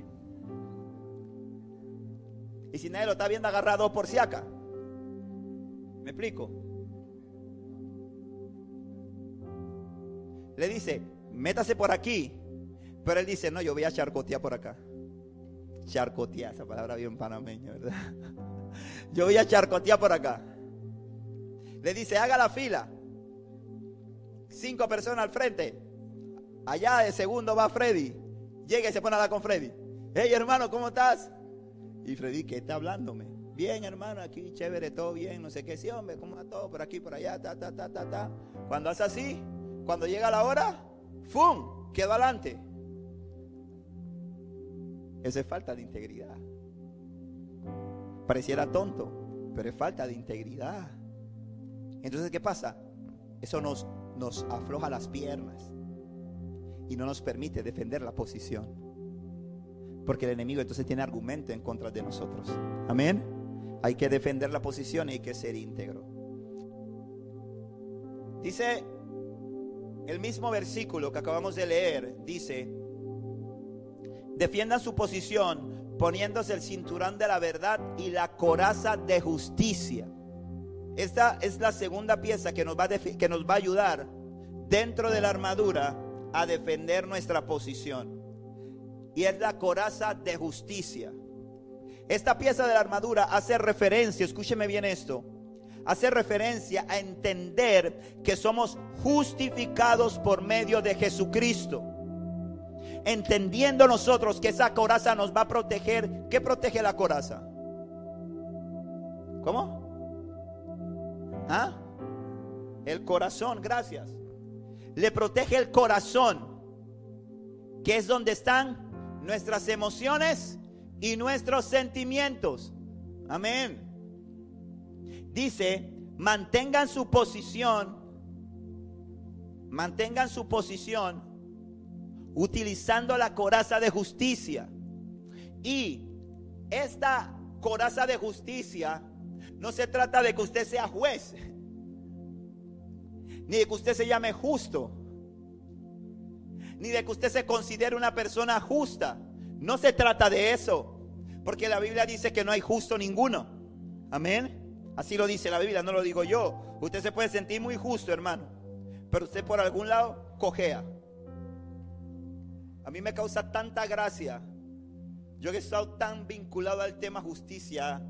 Y si nadie lo está viendo, agarrado por si acá. ¿Me explico? Le dice, métase por aquí. Pero él dice, no, yo voy a charcotear por acá. Charcotear, esa palabra bien panameña, ¿verdad? Yo voy a charcotear por acá. Le dice, haga la fila. Cinco personas al frente. Allá de segundo va Freddy. Llega y se pone a hablar con Freddy. Hey hermano, ¿cómo estás? Y Freddy, ¿qué está hablándome? Bien, hermano, aquí chévere, todo bien, no sé qué, sí, hombre, ¿cómo va todo? Por aquí, por allá, ta, ta, ta, ta, ta. Cuando hace así, cuando llega la hora, ¡fum! Quedó adelante. Eso es falta de integridad. Pareciera tonto, pero es falta de integridad. Entonces, ¿qué pasa? Eso nos, nos afloja las piernas y no nos permite defender la posición. Porque el enemigo entonces tiene argumento en contra de nosotros. Amén. Hay que defender la posición y hay que ser íntegro. Dice el mismo versículo que acabamos de leer, dice, defiendan su posición poniéndose el cinturón de la verdad y la coraza de justicia. Esta es la segunda pieza que nos va a, que nos va a ayudar dentro de la armadura a defender nuestra posición. Y es la coraza de justicia. Esta pieza de la armadura hace referencia, escúcheme bien esto, hace referencia a entender que somos justificados por medio de Jesucristo. Entendiendo nosotros que esa coraza nos va a proteger. ¿Qué protege la coraza? ¿Cómo? ¿Ah? El corazón, gracias. Le protege el corazón, que es donde están nuestras emociones y nuestros sentimientos. Amén. Dice, mantengan su posición, mantengan su posición utilizando la coraza de justicia. Y esta coraza de justicia no se trata de que usted sea juez, ni de que usted se llame justo, ni de que usted se considere una persona justa. No se trata de eso, porque la Biblia dice que no hay justo ninguno. Amén. Así lo dice la Biblia, no lo digo yo. Usted se puede sentir muy justo, hermano, pero usted por algún lado cojea. A mí me causa tanta gracia. Yo he estado tan vinculado al tema justicia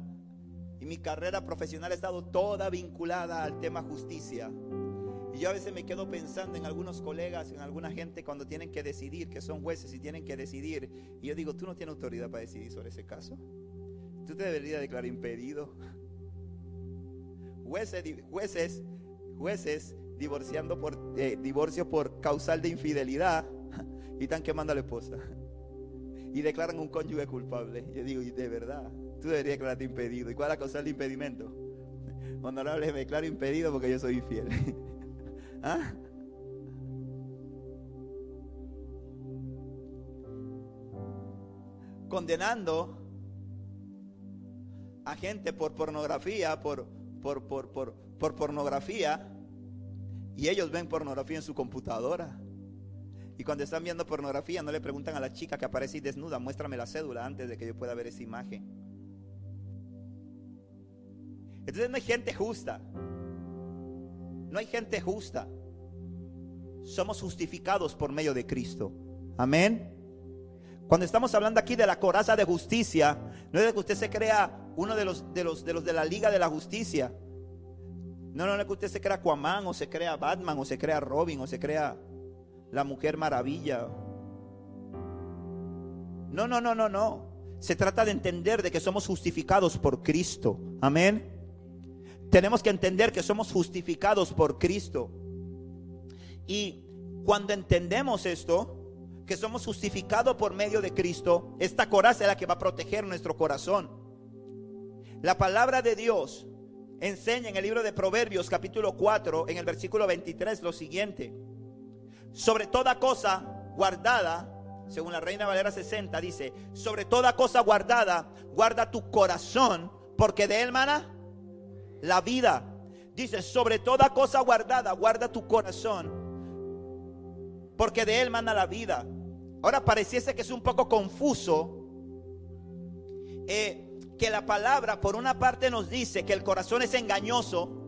y mi carrera profesional ha estado toda vinculada al tema justicia. Y yo a veces me quedo pensando en algunos colegas, en alguna gente cuando tienen que decidir, que son jueces y tienen que decidir. Y yo digo, tú no tienes autoridad para decidir sobre ese caso. Tú te deberías declarar impedido. Jueces, jueces, jueces divorciando por eh, divorcio por causal de infidelidad y están quemando a la esposa. Y declaran un cónyuge culpable. Yo digo, ¿y de verdad? Tú deberías declararte impedido. ¿Y cuál es la causa del impedimento? Honorable, me declaro impedido porque yo soy infiel. ¿Ah? Condenando a gente por pornografía, por, por, por, por, por pornografía, y ellos ven pornografía en su computadora. Y cuando están viendo pornografía, no le preguntan a la chica que aparece desnuda, muéstrame la cédula antes de que yo pueda ver esa imagen. Entonces no hay gente justa. No hay gente justa. Somos justificados por medio de Cristo. Amén. Cuando estamos hablando aquí de la coraza de justicia, no es de que usted se crea uno de los de los de los de la Liga de la Justicia. No, no, no es que usted se crea Aquaman o se crea Batman o se crea Robin o se crea la Mujer Maravilla. No, no, no, no, no. Se trata de entender de que somos justificados por Cristo. Amén tenemos que entender que somos justificados por Cristo. Y cuando entendemos esto, que somos justificados por medio de Cristo, esta coraza es la que va a proteger nuestro corazón. La palabra de Dios enseña en el libro de Proverbios capítulo 4, en el versículo 23, lo siguiente. Sobre toda cosa guardada, según la Reina Valera 60, dice, sobre toda cosa guardada, guarda tu corazón, porque de él mana la vida. Dice, sobre toda cosa guardada, guarda tu corazón, porque de él mana la vida. Ahora pareciese que es un poco confuso eh, que la palabra por una parte nos dice que el corazón es engañoso.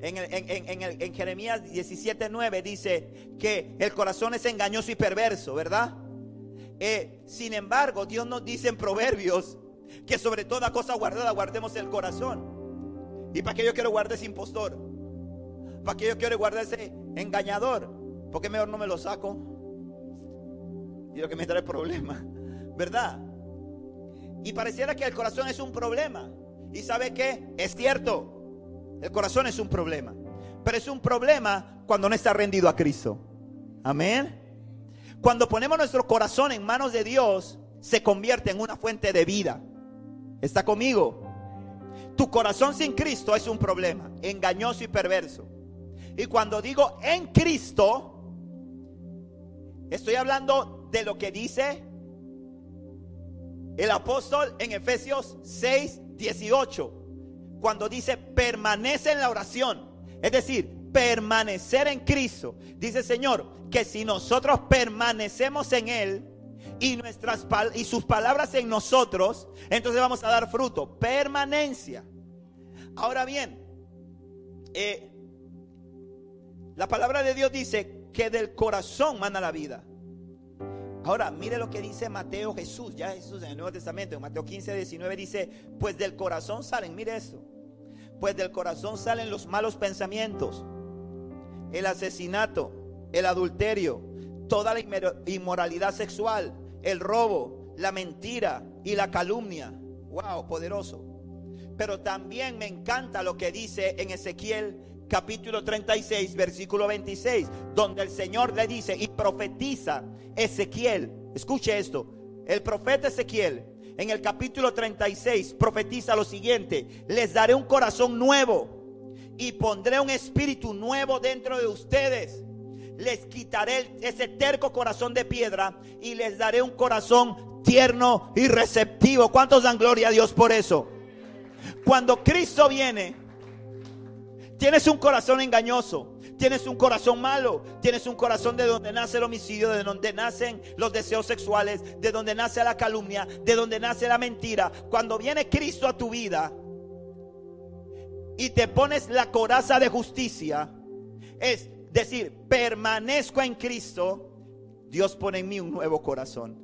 En, en Jeremías 17:9 dice que el corazón es engañoso y perverso, ¿verdad? Eh, sin embargo, Dios nos dice en Proverbios que sobre toda cosa guardada guardemos el corazón. ¿Y para qué yo quiero guardar ese impostor? ¿Para qué yo quiero guardar ese engañador? porque mejor no me lo saco? Y lo que me trae problema, ¿verdad? Y pareciera que el corazón es un problema. ¿Y sabe qué? Es cierto. El corazón es un problema. Pero es un problema cuando no está rendido a Cristo. Amén. Cuando ponemos nuestro corazón en manos de Dios, se convierte en una fuente de vida. ¿Está conmigo? Tu corazón sin Cristo es un problema, engañoso y perverso. Y cuando digo en Cristo, estoy hablando de lo que dice el apóstol en Efesios 6, 18, cuando dice permanece en la oración, es decir, permanecer en Cristo. Dice Señor que si nosotros permanecemos en Él y, nuestras, y sus palabras en nosotros, entonces vamos a dar fruto. Permanencia. Ahora bien, eh, la palabra de Dios dice que del corazón manda la vida. Ahora, mire lo que dice Mateo Jesús, ya Jesús en el Nuevo Testamento, en Mateo 15, 19 dice, pues del corazón salen, mire eso, pues del corazón salen los malos pensamientos, el asesinato, el adulterio, toda la inmoralidad sexual, el robo, la mentira y la calumnia. Wow, poderoso. Pero también me encanta lo que dice en Ezequiel capítulo 36, versículo 26, donde el Señor le dice y profetiza Ezequiel. Escuche esto. El profeta Ezequiel en el capítulo 36 profetiza lo siguiente. Les daré un corazón nuevo y pondré un espíritu nuevo dentro de ustedes. Les quitaré ese terco corazón de piedra y les daré un corazón tierno y receptivo. ¿Cuántos dan gloria a Dios por eso? Cuando Cristo viene, Tienes un corazón engañoso, tienes un corazón malo, tienes un corazón de donde nace el homicidio, de donde nacen los deseos sexuales, de donde nace la calumnia, de donde nace la mentira. Cuando viene Cristo a tu vida y te pones la coraza de justicia, es decir, permanezco en Cristo, Dios pone en mí un nuevo corazón.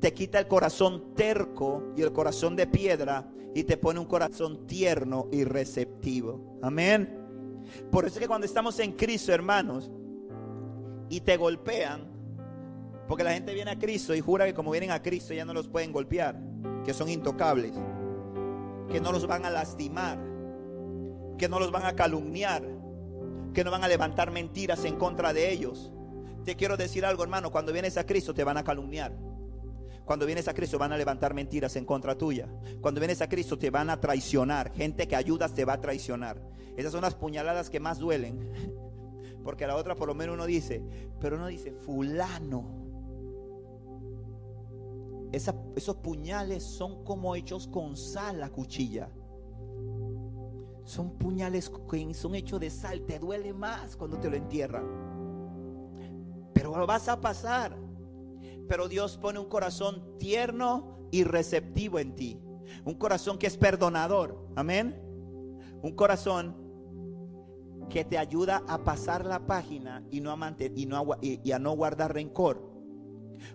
Te quita el corazón terco y el corazón de piedra y te pone un corazón tierno y receptivo. Amén. Por eso es que cuando estamos en Cristo, hermanos, y te golpean, porque la gente viene a Cristo y jura que como vienen a Cristo ya no los pueden golpear, que son intocables, que no los van a lastimar, que no los van a calumniar, que no van a levantar mentiras en contra de ellos. Te quiero decir algo, hermano, cuando vienes a Cristo te van a calumniar. Cuando vienes a Cristo van a levantar mentiras en contra tuya. Cuando vienes a Cristo te van a traicionar. Gente que ayudas te va a traicionar. Esas son las puñaladas que más duelen. Porque la otra por lo menos uno dice, pero uno dice, fulano. esos puñales son como hechos con sal la cuchilla. Son puñales que son hechos de sal. Te duele más cuando te lo entierran. Pero lo vas a pasar. Pero Dios pone un corazón tierno y receptivo en ti. Un corazón que es perdonador. Amén. Un corazón que te ayuda a pasar la página y, no a, y, no y a no guardar rencor.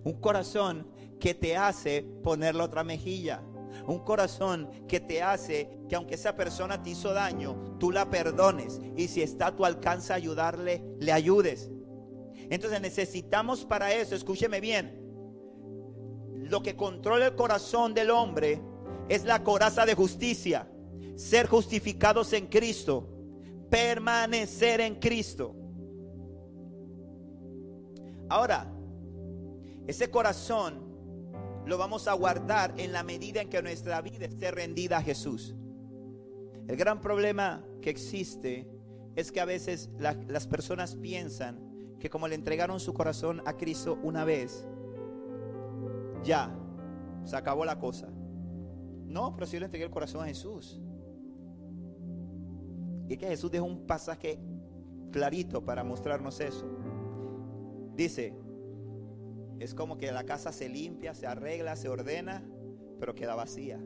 Un corazón que te hace poner la otra mejilla. Un corazón que te hace que aunque esa persona te hizo daño, tú la perdones. Y si está a tu alcance ayudarle, le ayudes. Entonces necesitamos para eso, escúcheme bien, lo que controla el corazón del hombre es la coraza de justicia, ser justificados en Cristo, permanecer en Cristo. Ahora, ese corazón lo vamos a guardar en la medida en que nuestra vida esté rendida a Jesús. El gran problema que existe es que a veces las personas piensan que como le entregaron su corazón a Cristo una vez, ya, se acabó la cosa. No, pero si yo le entregué el corazón a Jesús. Y que Jesús dejó un pasaje clarito para mostrarnos eso. Dice, es como que la casa se limpia, se arregla, se ordena, pero queda vacía.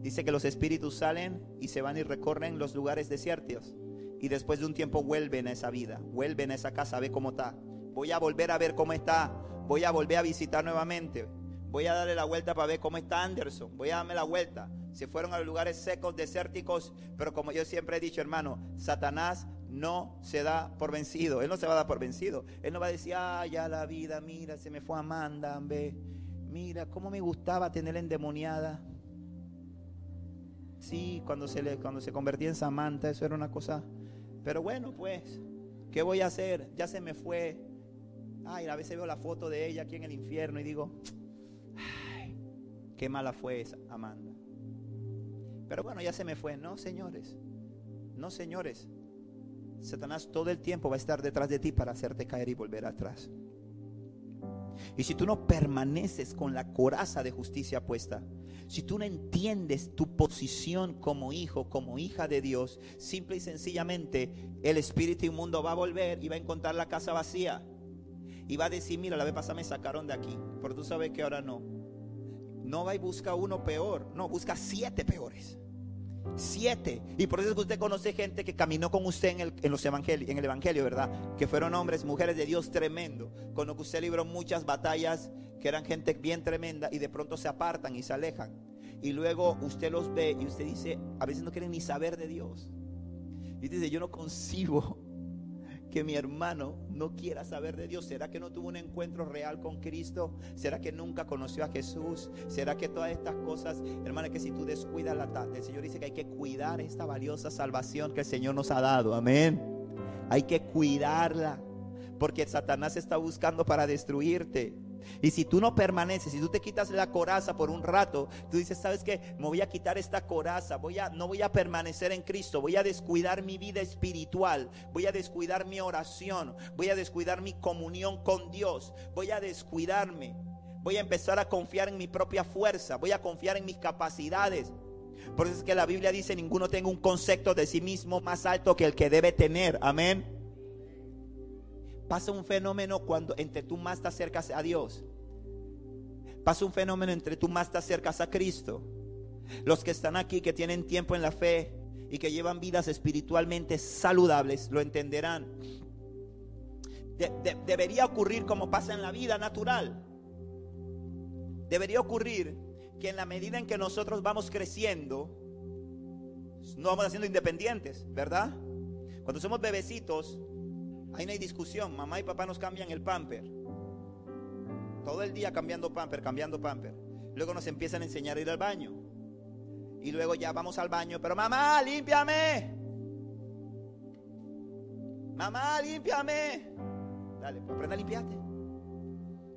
Dice que los espíritus salen y se van y recorren los lugares desiertos. Y después de un tiempo vuelven a esa vida, vuelven a esa casa a ver cómo está. Voy a volver a ver cómo está. Voy a volver a visitar nuevamente. Voy a darle la vuelta para ver cómo está Anderson. Voy a darme la vuelta. Se fueron a los lugares secos, desérticos. Pero como yo siempre he dicho, hermano, Satanás no se da por vencido. Él no se va a dar por vencido. Él no va a decir, ah, ya la vida, mira, se me fue Amanda. Mira, cómo me gustaba tenerla endemoniada. Sí, cuando se, le, cuando se convertía en Samantha, eso era una cosa. Pero bueno, pues, ¿qué voy a hacer? Ya se me fue. Ay, a veces veo la foto de ella aquí en el infierno y digo, ay, qué mala fue esa Amanda. Pero bueno, ya se me fue. No, señores. No, señores. Satanás todo el tiempo va a estar detrás de ti para hacerte caer y volver atrás. Y si tú no permaneces con la coraza de justicia puesta, si tú no entiendes tu posición como hijo, como hija de Dios, simple y sencillamente el espíritu inmundo va a volver y va a encontrar la casa vacía. Y va a decir, mira, la vez pasada me sacaron de aquí, pero tú sabes que ahora no. No va y busca uno peor, no, busca siete peores. Siete. Y por eso es que usted conoce gente que caminó con usted en el, los evangelios, en el Evangelio, ¿verdad? Que fueron hombres, mujeres de Dios tremendo. Con lo que usted libró muchas batallas, que eran gente bien tremenda y de pronto se apartan y se alejan. Y luego usted los ve y usted dice, a veces no quieren ni saber de Dios. Y dice, yo no concibo que mi hermano no quiera saber de Dios? ¿Será que no tuvo un encuentro real con Cristo? ¿Será que nunca conoció a Jesús? ¿Será que todas estas cosas, hermana, que si tú descuidas la el Señor dice que hay que cuidar esta valiosa salvación que el Señor nos ha dado? Amén. Hay que cuidarla porque Satanás está buscando para destruirte. Y si tú no permaneces, si tú te quitas la coraza por un rato, tú dices, ¿sabes qué? Me voy a quitar esta coraza, voy a no voy a permanecer en Cristo, voy a descuidar mi vida espiritual, voy a descuidar mi oración, voy a descuidar mi comunión con Dios, voy a descuidarme. Voy a empezar a confiar en mi propia fuerza, voy a confiar en mis capacidades. Por eso es que la Biblia dice, ninguno tenga un concepto de sí mismo más alto que el que debe tener. Amén pasa un fenómeno cuando entre tú más te acercas a Dios. Pasa un fenómeno entre tú más te acercas a Cristo. Los que están aquí, que tienen tiempo en la fe y que llevan vidas espiritualmente saludables, lo entenderán. debería ocurrir como pasa en la vida natural. Debería ocurrir que en la medida en que nosotros vamos creciendo, no vamos haciendo independientes, ¿verdad? Cuando somos bebecitos, Ahí no hay discusión. Mamá y papá nos cambian el pamper. Todo el día cambiando pamper, cambiando pamper. Luego nos empiezan a enseñar a ir al baño. Y luego ya vamos al baño. Pero mamá, límpiame. Mamá, límpiame. Dale, pues aprende a limpiarte.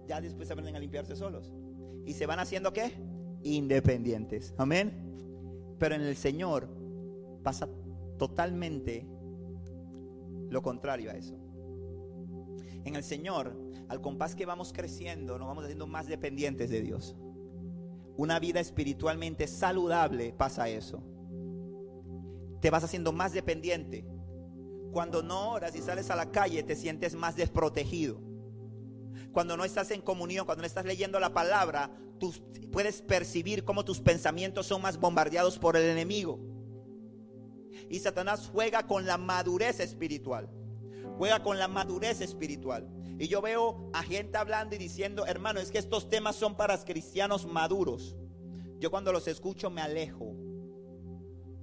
Ya después aprenden a limpiarse solos. Y se van haciendo qué? Independientes. Amén. Pero en el Señor pasa totalmente lo contrario a eso en el Señor, al compás que vamos creciendo, nos vamos haciendo más dependientes de Dios. Una vida espiritualmente saludable pasa eso. Te vas haciendo más dependiente. Cuando no oras y sales a la calle, te sientes más desprotegido. Cuando no estás en comunión, cuando no estás leyendo la palabra, tú puedes percibir cómo tus pensamientos son más bombardeados por el enemigo. Y Satanás juega con la madurez espiritual juega con la madurez espiritual. Y yo veo a gente hablando y diciendo, hermano, es que estos temas son para cristianos maduros. Yo cuando los escucho me alejo.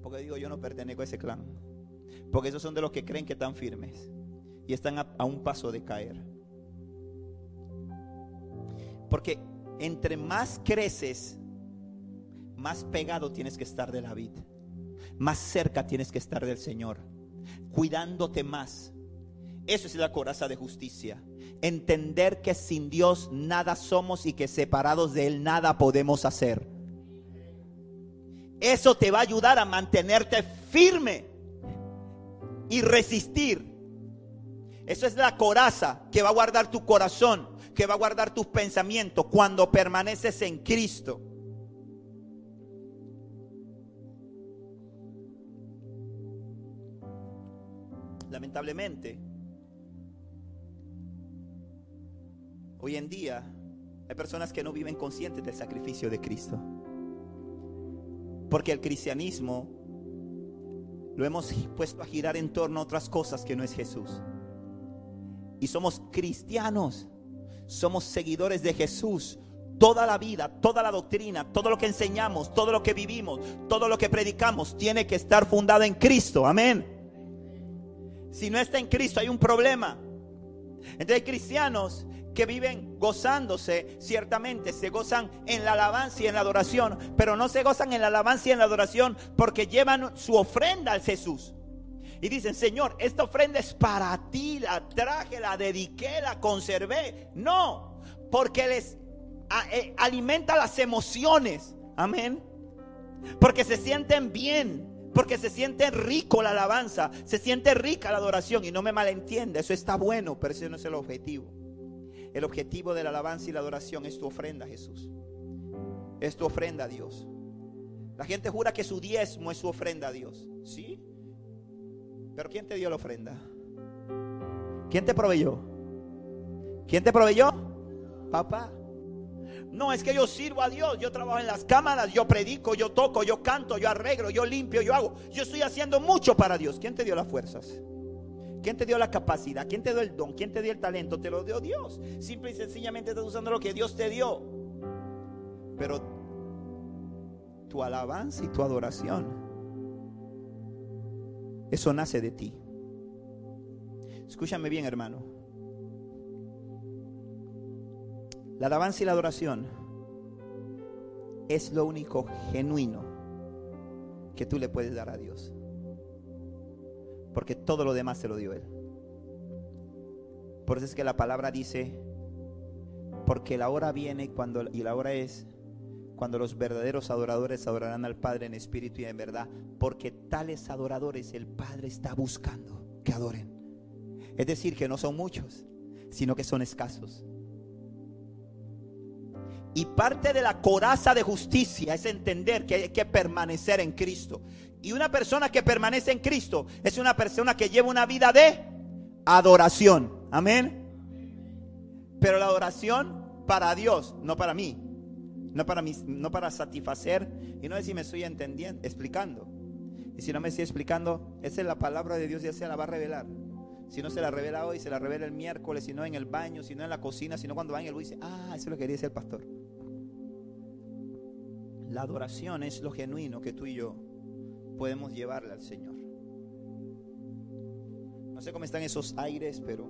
Porque digo, yo no pertenezco a ese clan. Porque esos son de los que creen que están firmes. Y están a, un paso de caer. Porque entre más creces, más pegado tienes que estar de la vida. Más cerca tienes que estar del Señor. Cuidándote más Eso es la coraza de justicia. Entender que sin Dios nada somos y que separados de Él nada podemos hacer. Eso te va a ayudar a mantenerte firme y resistir. Eso es la coraza que va a guardar tu corazón, que va a guardar tus pensamientos cuando permaneces en Cristo. Lamentablemente, hoy en día hay personas que no viven conscientes del sacrificio de Cristo. Porque el cristianismo lo hemos puesto a girar en torno a otras cosas que no es Jesús. Y somos cristianos, somos seguidores de Jesús. Toda la vida, toda la doctrina, todo lo que enseñamos, todo lo que vivimos, todo lo que predicamos tiene que estar fundado en Cristo. Amén. Si no está en Cristo hay un problema. Entonces cristianos que viven gozándose, ciertamente se gozan en la alabanza y en la adoración, pero no se gozan en la alabanza y en la adoración porque llevan su ofrenda al Jesús. Y dicen, Señor, esta ofrenda es para ti, la traje, la dediqué, la conservé. No, porque les eh, alimenta las emociones. Amén. Porque se sienten bien. Porque se siente rico la alabanza, se siente rica la adoración y no me malentiende, eso está bueno, pero ese no es el objetivo. El objetivo de la alabanza y la adoración es tu ofrenda, Jesús. Es tu ofrenda a Dios. La gente jura que su diezmo es su ofrenda a Dios. ¿Sí? Pero ¿quién te dio la ofrenda? ¿Quién te proveyó? ¿Quién te proveyó? Papá. No, es que yo sirvo a Dios, yo trabajo en las cámaras, yo predico, yo toco, yo canto, yo arreglo, yo limpio, yo hago. Yo estoy haciendo mucho para Dios. ¿Quién te dio las fuerzas? ¿Quién te dio la capacidad? ¿Quién te dio el don? ¿Quién te dio el talento? Te lo dio Dios. Simple y sencillamente estás usando lo que Dios te dio. Pero tu alabanza y tu adoración, eso nace de ti. Escúchame bien, hermano. La alabanza y la adoración es lo único genuino que tú le puedes dar a Dios porque todo lo demás se lo dio Él. Por eso es que la palabra dice, porque la hora viene cuando, y la hora es cuando los verdaderos adoradores adorarán al Padre en espíritu y en verdad, porque tales adoradores el Padre está buscando que adoren. Es decir, que no son muchos, sino que son escasos. Y parte de la coraza de justicia es entender que hay que permanecer en Cristo. Y una persona que permanece en Cristo es una persona que lleva una vida de adoración. Amén. Pero la adoración para Dios, no para mí. No para, mí, no para satisfacer. Y no es si me estoy entendiendo, explicando. Y si no me estoy explicando, esa es la palabra de Dios y se la va a revelar. Si no se la revela hoy, se la revela el miércoles, si no en el baño, si no en la cocina, si no cuando va en el bus dice, ah, eso es lo que quería decir el pastor. La adoración es lo genuino que tú y yo podemos llevarle al Señor. No sé cómo están esos aires, pero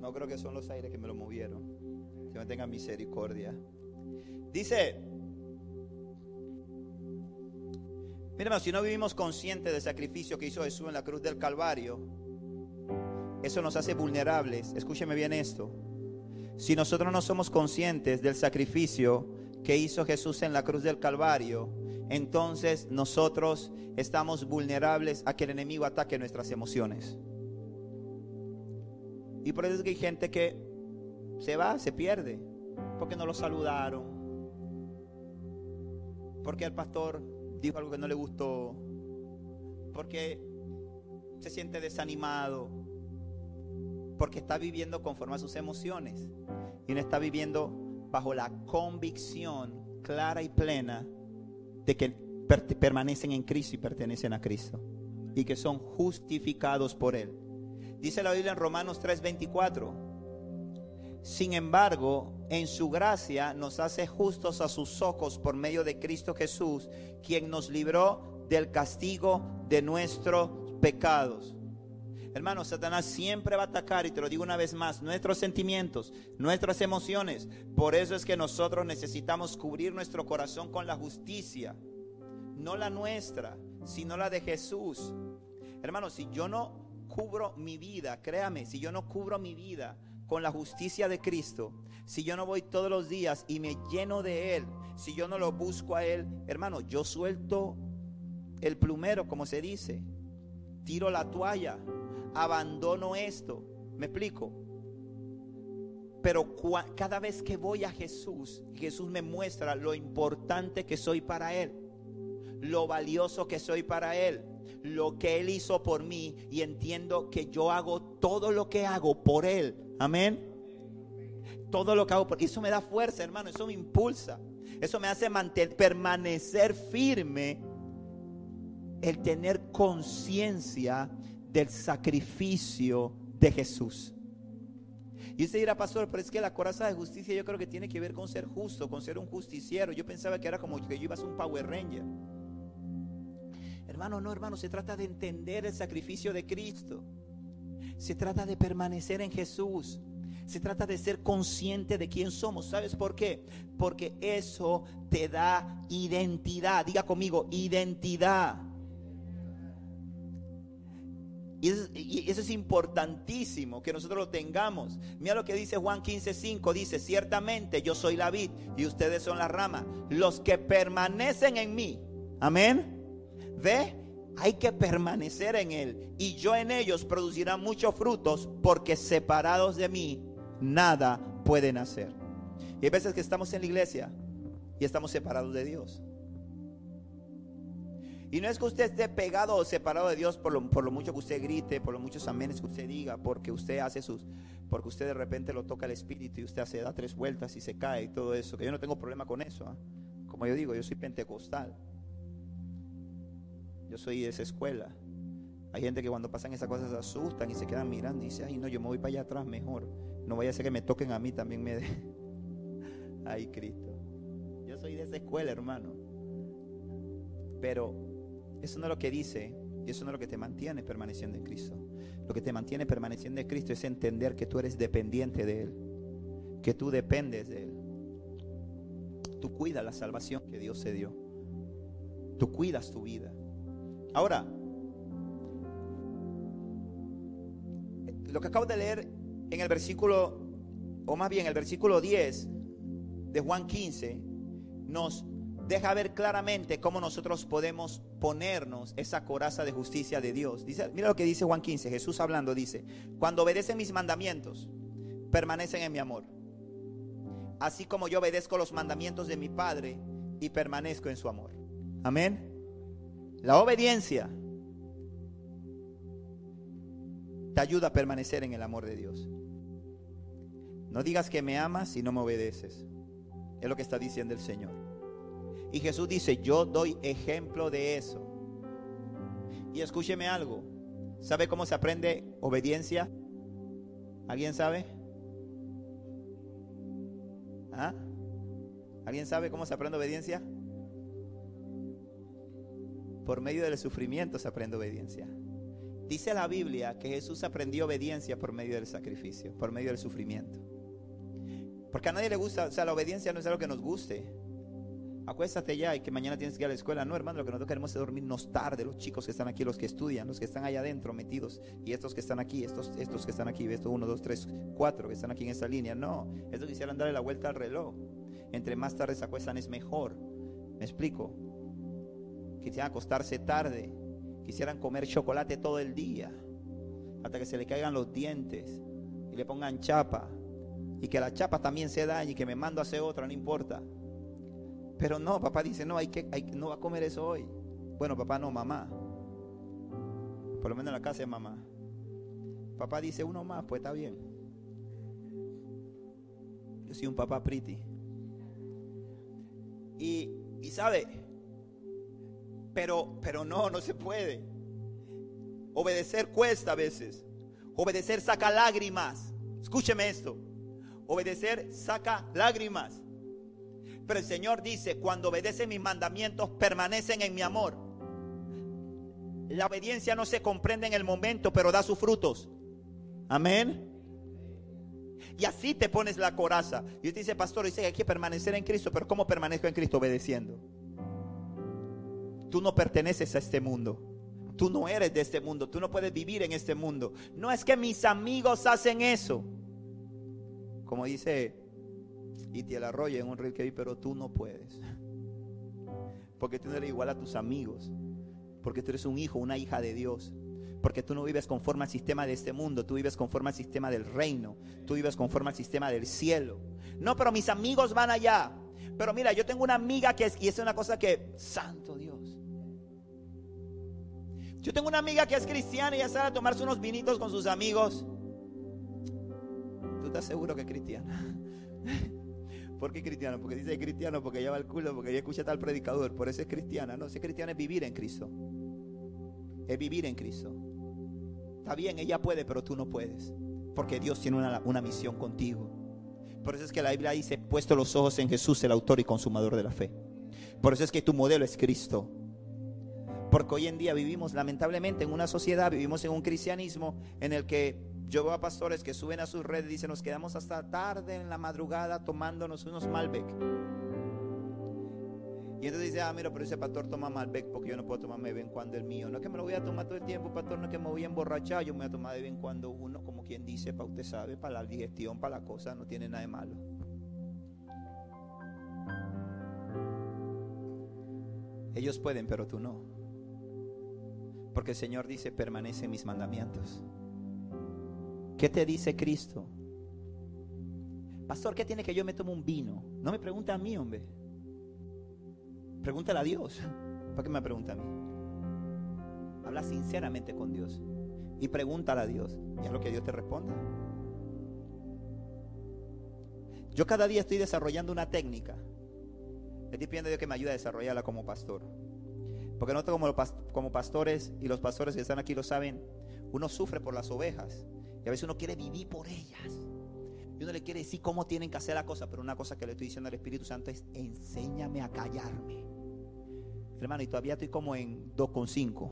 no creo que son los aires que me lo movieron. Que me tengan misericordia. Dice, mira, si no vivimos conscientes del sacrificio que hizo Jesús en la cruz del Calvario, eso nos hace vulnerables. Escúcheme bien esto. Si nosotros no somos conscientes del sacrificio que hizo Jesús en la cruz del Calvario, entonces nosotros estamos vulnerables a que el enemigo ataque nuestras emociones. Y por eso es que hay gente que se va, se pierde, porque no lo saludaron, porque el pastor dijo algo que no le gustó, porque se siente desanimado, porque está viviendo conforme a sus emociones y no está viviendo bajo la convicción clara y plena de que permanecen en Cristo y pertenecen a Cristo y que son justificados por Él. Dice la Biblia en Romanos 3:24. Sin embargo, en su gracia nos hace justos a sus ojos por medio de Cristo Jesús, quien nos libró del castigo de nuestros pecados. Hermano, Satanás siempre va a atacar, y te lo digo una vez más, nuestros sentimientos, nuestras emociones. Por eso es que nosotros necesitamos cubrir nuestro corazón con la justicia, no la nuestra, sino la de Jesús. Hermano, si yo no cubro mi vida, créame, si yo no cubro mi vida con la justicia de Cristo, si yo no voy todos los días y me lleno de Él, si yo no lo busco a Él, hermano, yo suelto el plumero, como se dice, tiro la toalla, abandono esto. ¿Me explico? Pero cada vez que voy a Jesús, Jesús me muestra lo importante que soy para Él, lo valioso que soy para Él, lo que Él hizo por mí y entiendo que yo hago todo lo que hago por Él. Amén. Todo lo que hago por Eso me da fuerza, hermano, eso me impulsa. Eso me hace permanecer firme el tener conciencia del sacrificio de Jesús. Y usted dirá, pastor, pero es que la coraza de justicia yo creo que tiene que ver con ser justo, con ser un justiciero. Yo pensaba que era como que yo iba a ser un Power Ranger. Hermano, no, hermano, se trata de entender el sacrificio de Cristo. Se trata de permanecer en Jesús. Se trata de ser consciente de quién somos. ¿Sabes por qué? Porque eso te da identidad. Diga conmigo, identidad. Y eso, es importantísimo que nosotros lo tengamos. Mira lo que dice Juan 15:5. Dice, ciertamente yo soy la vid y ustedes son la rama. Los que permanecen en mí. Amén. Ve, hay que permanecer en Él. Y yo en ellos producirá muchos frutos porque separados de mí nada pueden hacer. Y hay veces que estamos en la iglesia y estamos separados de Dios. Y no es que usted esté pegado o separado de Dios por lo, por lo mucho que usted grite, por lo muchos amenes que usted diga, porque usted hace sus, porque usted de repente lo toca el espíritu y usted hace, da tres vueltas y se cae y todo eso, que yo no tengo problema con eso. ¿ah? Como yo digo, yo soy pentecostal. Yo soy de esa escuela. Hay gente que cuando pasan esas cosas se asustan y se quedan mirando y dicen, ay no, yo me voy para allá atrás mejor. No vaya a ser que me toquen a mí, también me de... ay Cristo. Yo soy de esa escuela, hermano. Pero eso no es lo que dice y eso no es lo que te mantiene permaneciendo en Cristo. Lo que te mantiene permaneciendo en Cristo es entender que tú eres dependiente de Él, que tú dependes de Él. Tú cuidas la salvación que Dios se dio. Tú cuidas tu vida. Ahora, lo que acabo de leer en el versículo, o más bien el versículo 10 de Juan 15, nos deja ver claramente cómo nosotros podemos ponernos esa coraza de justicia de Dios. Mira lo que dice Juan 15, Jesús hablando dice, cuando obedecen mis mandamientos, permanecen en mi amor. Así como yo obedezco los mandamientos de mi Padre y permanezco en su amor. Amén. La obediencia te ayuda a permanecer en el amor de Dios. No digas que me amas si no me obedeces. Es lo que está diciendo el Señor. Y Jesús dice, yo doy ejemplo de eso. Y escúcheme algo. ¿Sabe cómo se aprende obediencia? ¿Alguien sabe? ¿Ah? ¿Alguien sabe cómo se aprende obediencia? Por medio del sufrimiento se aprende obediencia. Dice la Biblia que Jesús aprendió obediencia por medio del sacrificio, por medio del sufrimiento. Porque a nadie le gusta, o sea, la obediencia no es algo que nos guste acuéstate ya y que mañana tienes que ir a la escuela. No, hermano, lo que nosotros queremos es dormirnos tarde. Los chicos que están aquí, los que estudian, los que están allá adentro metidos. Y estos que están aquí, estos, estos que están aquí, estos uno, dos, tres, cuatro que están aquí en esta línea. No, estos quisieran darle la vuelta al reloj. Entre más tarde se acuestan es mejor. ¿Me explico? Quisieran acostarse tarde. Quisieran comer chocolate todo el día. Hasta que se le caigan los dientes y le pongan chapa. Y que la chapa también se dañe y que me mando a hacer otra, no importa. Pero no, papá dice, no, hay que, no va a comer eso hoy. Bueno, papá no, mamá. Por lo menos en la casa de mamá. Papá dice uno más, pues está bien. Yo soy un papá pretty. Y, y sabe, pero, pero no, no se puede. Obedecer cuesta a veces. Obedecer saca lágrimas. Escúcheme esto. Obedecer saca lágrimas. Pero el Señor dice, cuando obedecen mis mandamientos, permanecen en mi amor. La obediencia no se comprende en el momento, pero da sus frutos. Amén. Y así te pones la coraza. Y usted dice, pastor, dice que hay que permanecer en Cristo, pero ¿cómo permanezco en Cristo? Obedeciendo. Tú no perteneces a este mundo. Tú no eres de este mundo, tú no puedes vivir en este mundo. No es que mis amigos hacen eso. Como dice Itiel Arroyo en un reel que vi, pero tú no puedes. Porque tú no eres igual a tus amigos. Porque tú eres un hijo, una hija de Dios. Porque tú no vives conforme al sistema de este mundo, tú vives conforme al sistema del reino, tú vives conforme al sistema del cielo. No, pero mis amigos van allá. Pero mira, yo tengo una amiga que es, y es una cosa que, santo Dios. Yo tengo una amiga que es cristiana y ya sale a tomarse unos vinitos con sus amigos. ¿Tú estás seguro que es cristiana? ¿Por qué cristiano? Porque dice cristiano porque lleva el culo, porque ella escucha tal predicador, por eso es cristiana. No, ser cristiana es vivir en Cristo. Es vivir en Cristo. Está bien, ella puede, pero tú no puedes. Porque Dios tiene una, misión contigo. Por eso es que la Biblia dice, puesto los ojos en Jesús, el autor y consumador de la fe. Por eso es que tu modelo es Cristo. Porque hoy en día vivimos lamentablemente en una sociedad, vivimos en un cristianismo en el que yo veo a pastores que suben a sus redes y dicen, nos quedamos hasta tarde en la madrugada tomándonos unos Malbec. Y entonces dice, ah, mira, pero ese pastor toma Malbec porque yo no puedo tomarme de vez en cuando el mío. No es que me lo voy a tomar todo el tiempo, pastor, no es que me voy a emborrachar, yo me voy a tomar de vez en cuando uno, como quien dice, para usted sabe, para la digestión, para la cosa, no tiene nada de malo. Ellos pueden, pero tú no. Porque el Señor dice, permanece en mis mandamientos. ¿Qué te dice Cristo? Pastor, ¿qué tiene que yo me tome un vino? No me pregunta a mí, hombre. Pregúntale a Dios. ¿Para qué me pregunta a mí? Habla sinceramente con Dios. Y pregúntale a Dios. Y es lo que Dios te responda. Yo cada día estoy desarrollando una técnica. Estoy pidiendo a Dios que me ayude a desarrollarla como pastor. Porque no como, como pastores y los pastores que están aquí lo saben, uno sufre por las ovejas. Y a veces uno quiere vivir por ellas. Y uno le quiere decir cómo tienen que hacer la cosa. Pero una cosa que le estoy diciendo al Espíritu Santo es, enséñame a callarme. Hermano, y todavía estoy como en 2,5.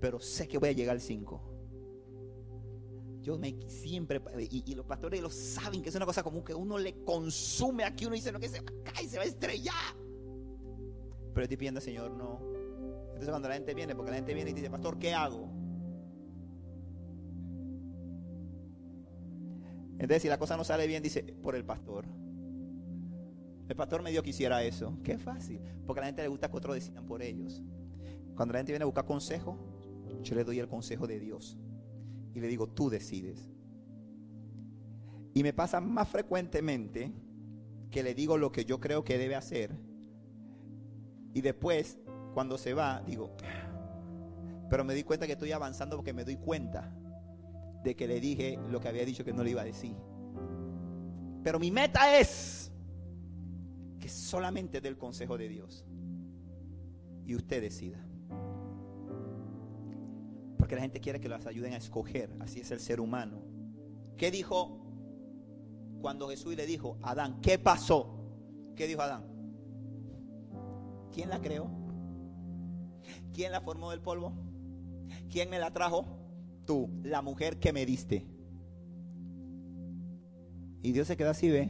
Pero sé que voy a llegar al 5. Yo me siempre, y, los pastores lo saben que es una cosa común que uno le consume aquí, uno dice, no, que se va a caer, se va a estrellar. Pero estoy pidiendo, Señor, no. Entonces cuando la gente viene, porque la gente viene y dice, pastor, ¿qué hago? Entonces si la cosa no sale bien, dice, por el pastor. El pastor me dio que hiciera eso. Qué fácil. Porque a la gente le gusta que otros decidan por ellos. Cuando la gente viene a buscar consejo, yo le doy el consejo de Dios. Y le digo, tú decides. Y me pasa más frecuentemente que le digo lo que yo creo que debe hacer. Y después, cuando se va, digo, pero me di cuenta que estoy avanzando porque me doy cuenta de que le dije lo que había dicho que no le iba a decir. Pero mi meta es que solamente del consejo de Dios. Y usted decida. Porque la gente quiere que los ayuden a escoger. Así es el ser humano. ¿Qué dijo cuando Jesús le dijo, Adán, ¿qué pasó? ¿Qué dijo Adán? ¿Quién la creó? ¿Quién la formó del polvo? ¿Quién me la trajo? Tú, la mujer que me diste. Y Dios se queda así, ve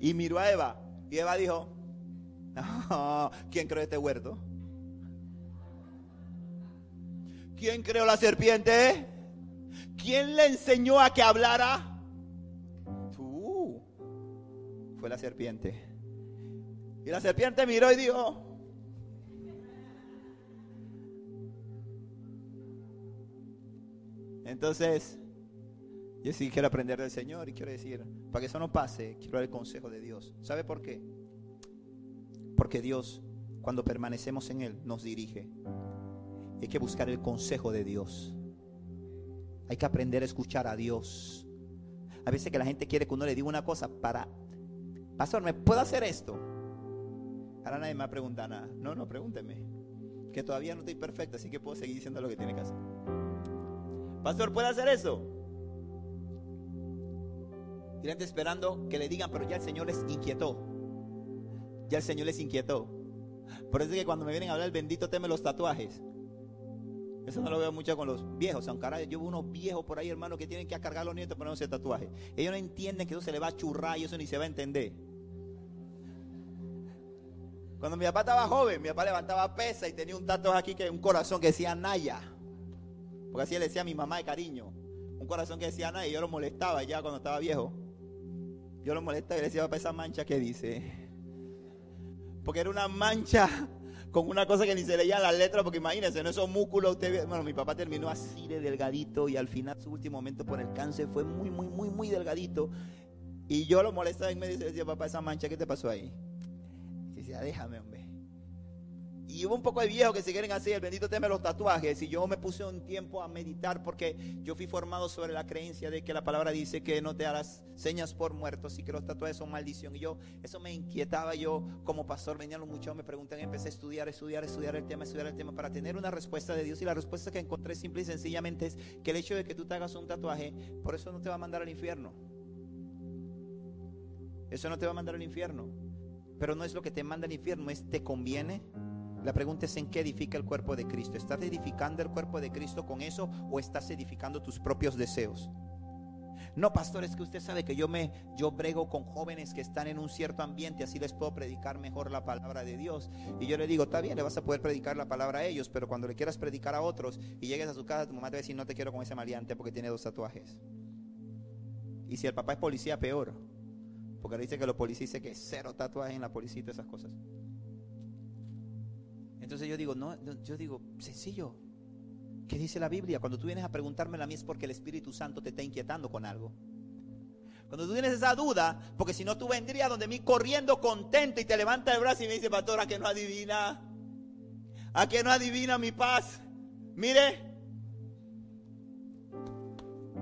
y miró a Eva. Y Eva dijo, ¿quién creó este huerto? ¿Quién creó la serpiente? ¿Quién le enseñó a que hablara? Tú. Fue la serpiente. Y la serpiente miró y dijo, entonces yo sí quiero aprender del Señor y quiero decir, para que eso no pase, quiero el consejo de Dios. ¿Sabe por qué? Porque Dios, cuando permanecemos en Él, nos dirige. Hay que buscar el consejo de Dios. Hay que aprender a escuchar a Dios. A veces que la gente quiere que uno le diga una cosa para, pastor, ¿me puedo hacer esto? Ahora nadie me va a preguntar nada. No, no, pregúnteme. Que todavía no estoy perfecto, así que puedo seguir diciendo lo que tiene que hacer. Pastor, ¿puede hacer eso? Y esperando que le digan, pero ya el Señor les inquietó. Ya el Señor les inquietó. Por eso es que cuando me vienen a hablar, bendito teme los tatuajes. Eso no lo veo mucho con los viejos. Aunque ahora yo veo unos viejos por ahí, hermano, que tienen que cargar a los nietos para ese tatuaje. Ellos no entienden que eso se le va a churrar y eso ni se va a entender. Cuando mi papá estaba joven, mi papá levantaba pesa y tenía un tatuaje aquí, que un corazón que decía Naya. Porque así le decía a mi mamá de cariño. Un corazón que decía Naya y yo lo molestaba ya cuando estaba viejo. Yo lo molestaba y le decía, papá, esa mancha que dice. Porque era una mancha con una cosa que ni se leía las letras, porque imagínense, no esos músculos, usted, bueno, mi papá terminó así de delgadito y al final su último momento por el cáncer fue muy, muy, muy, muy delgadito. Y yo lo molestaba y me decía, papá, esa mancha, ¿qué te pasó ahí? Y decía, déjame, hombre. Y hubo un poco de viejos que se quieren hacer el bendito tema de los tatuajes. Y yo me puse un tiempo a meditar porque yo fui formado sobre la creencia de que la palabra dice que no te harás señas por muertos y que los tatuajes son maldición. Y yo, eso me inquietaba. Yo, como pastor, venían los muchachos, me preguntan, empecé a estudiar, estudiar, estudiar el tema, estudiar el tema para tener una respuesta de Dios. Y la respuesta que encontré simple y sencillamente es que el hecho de que tú te hagas un tatuaje, por eso no te va a mandar al infierno. Eso no te va a mandar al infierno. Pero no es lo que te manda al infierno, es te conviene la pregunta es en qué edifica el cuerpo de Cristo. ¿Estás edificando el cuerpo de Cristo con eso o estás edificando tus propios deseos? No, pastor, es que usted sabe que yo me yo brego con jóvenes que están en un cierto ambiente, así les puedo predicar mejor la palabra de Dios. Y yo le digo, está bien, le vas a poder predicar la palabra a ellos, pero cuando le quieras predicar a otros y llegues a su casa, tu mamá te va a decir, no te quiero con ese maleante porque tiene dos tatuajes. Y si el papá es policía, peor. Porque le dice que los policías dicen que cero tatuajes en la policía y esas cosas. Entonces yo digo, no, yo digo, sencillo. ¿Qué dice la Biblia? Cuando tú vienes a preguntarme a mí es porque el Espíritu Santo te está inquietando con algo. Cuando tú tienes esa duda, porque si no tú vendrías donde mí corriendo contento y te levanta el brazo y me dice, pastor, ¿a que no adivina? ¿A que no adivina mi paz? Mire,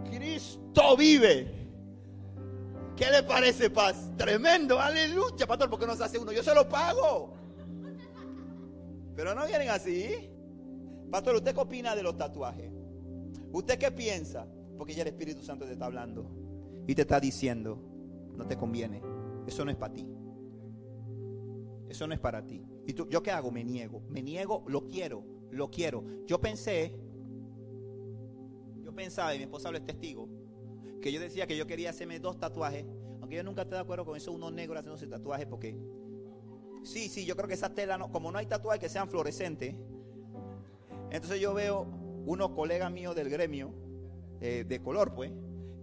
Cristo vive. ¿Qué le parece paz? Tremendo, aleluya, pastor, ¿por qué no se hace uno? Yo se lo pago. Pero no vienen así. Pastor, ¿usted qué opina de los tatuajes? ¿Usted qué piensa? Porque ya el Espíritu Santo te está hablando y te está diciendo, no te conviene. Eso no es para ti. Eso no es para ti. ¿Y tú, yo qué hago? Me niego. Me niego, lo quiero, lo quiero. Yo pensé, yo pensaba, y mi esposa habla es testigo, que yo decía que yo quería hacerme dos tatuajes, aunque yo nunca estoy de acuerdo con eso, uno negro haciéndose tatuajes, porque Sí, sí, yo creo que esa tela, no, como no hay tatuajes que sean fluorescentes, entonces yo veo unos colegas míos del gremio, eh, de color pues,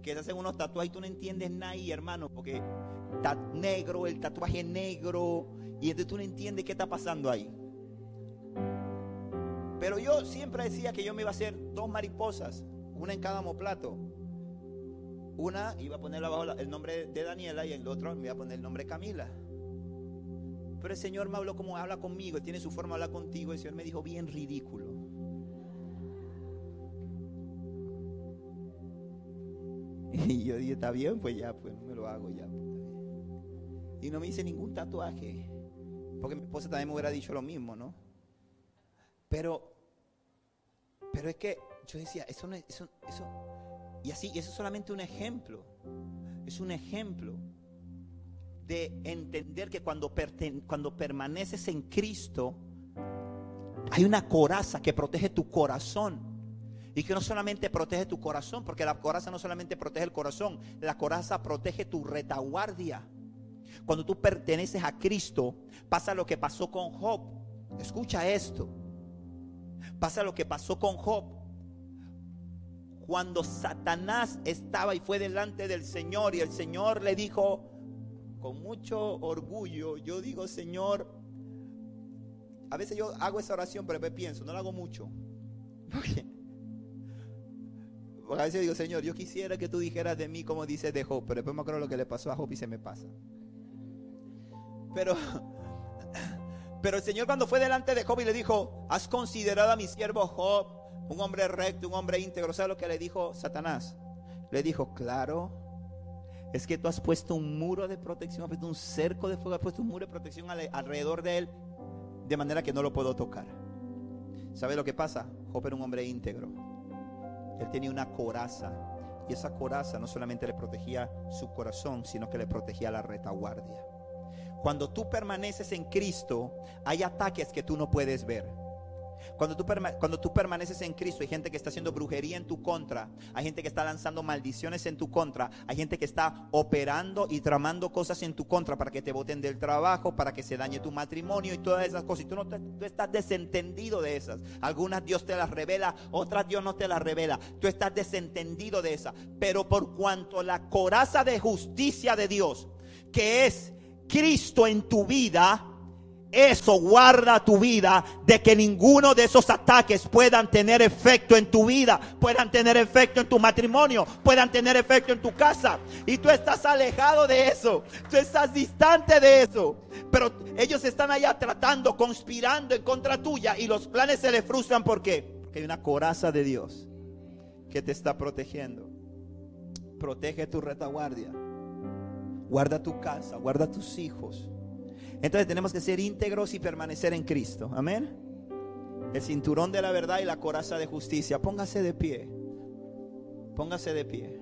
que se hacen unos tatuajes y tú no entiendes nada hermano, porque está negro, el tatuaje negro, y entonces tú no entiendes qué está pasando ahí. Pero yo siempre decía que yo me iba a hacer dos mariposas, una en cada homoplato. Una iba a poner abajo el nombre de Daniela y el otro me iba a poner el nombre de Camila. Pero el Señor me habló como habla conmigo, tiene su forma de hablar contigo. El Señor me dijo, bien ridículo. Y yo dije, está bien, pues ya, pues no me lo hago ya. Y no me hice ningún tatuaje. Porque mi esposa también me hubiera dicho lo mismo, ¿no? Pero, pero es que yo decía, eso no es, eso, eso, y así, eso es solamente un ejemplo. Es un ejemplo de entender que cuando, cuando permaneces en Cristo, hay una coraza que protege tu corazón. Y que no solamente protege tu corazón, porque la coraza no solamente protege el corazón, la coraza protege tu retaguardia. Cuando tú perteneces a Cristo, pasa lo que pasó con Job. Escucha esto. Pasa lo que pasó con Job. Cuando Satanás estaba y fue delante del Señor y el Señor le dijo, con mucho orgullo, yo digo, Señor, a veces yo hago esa oración, pero después pienso, no la hago mucho. Porque, a veces digo, Señor, yo quisiera que tú dijeras de mí como dices de Job, pero después me acuerdo lo que le pasó a Job y se me pasa. Pero, pero el Señor cuando fue delante de Job y le dijo, has considerado a mi siervo Job un hombre recto, un hombre íntegro. ¿Sabes lo que le dijo Satanás? Le dijo, claro, es que tú has puesto un muro de protección, has puesto un cerco de fuego, has puesto un muro de protección alrededor de él, de manera que no lo puedo tocar. ¿Sabe lo que pasa? Job era un hombre íntegro. Él tenía una coraza. Y esa coraza no solamente le protegía su corazón, sino que le protegía la retaguardia. Cuando tú permaneces en Cristo, hay ataques que tú no puedes ver. Cuando tú, cuando tú permaneces en Cristo, hay gente que está haciendo brujería en tu contra, hay gente que está lanzando maldiciones en tu contra, hay gente que está operando y tramando cosas en tu contra para que te voten del trabajo, para que se dañe tu matrimonio y todas esas cosas. Y tú, no tú estás desentendido de esas. Algunas Dios te las revela, otras Dios no te las revela. Tú estás desentendido de esas. Pero por cuanto la coraza de justicia de Dios, que es Cristo en tu vida, eso guarda tu vida de que ninguno de esos ataques puedan tener efecto en tu vida, puedan tener efecto en tu matrimonio, puedan tener efecto en tu casa. Y tú estás alejado de eso, tú estás distante de eso. Pero ellos están allá tratando, conspirando en contra tuya y los planes se les frustran. Porque hay una coraza de Dios que te está protegiendo. Protege tu retaguardia. Guarda tu casa, guarda tus hijos entonces tenemos que ser íntegros y permanecer en Cristo. Amén. El cinturón de la verdad y la coraza de justicia. Póngase de pie. Póngase de pie.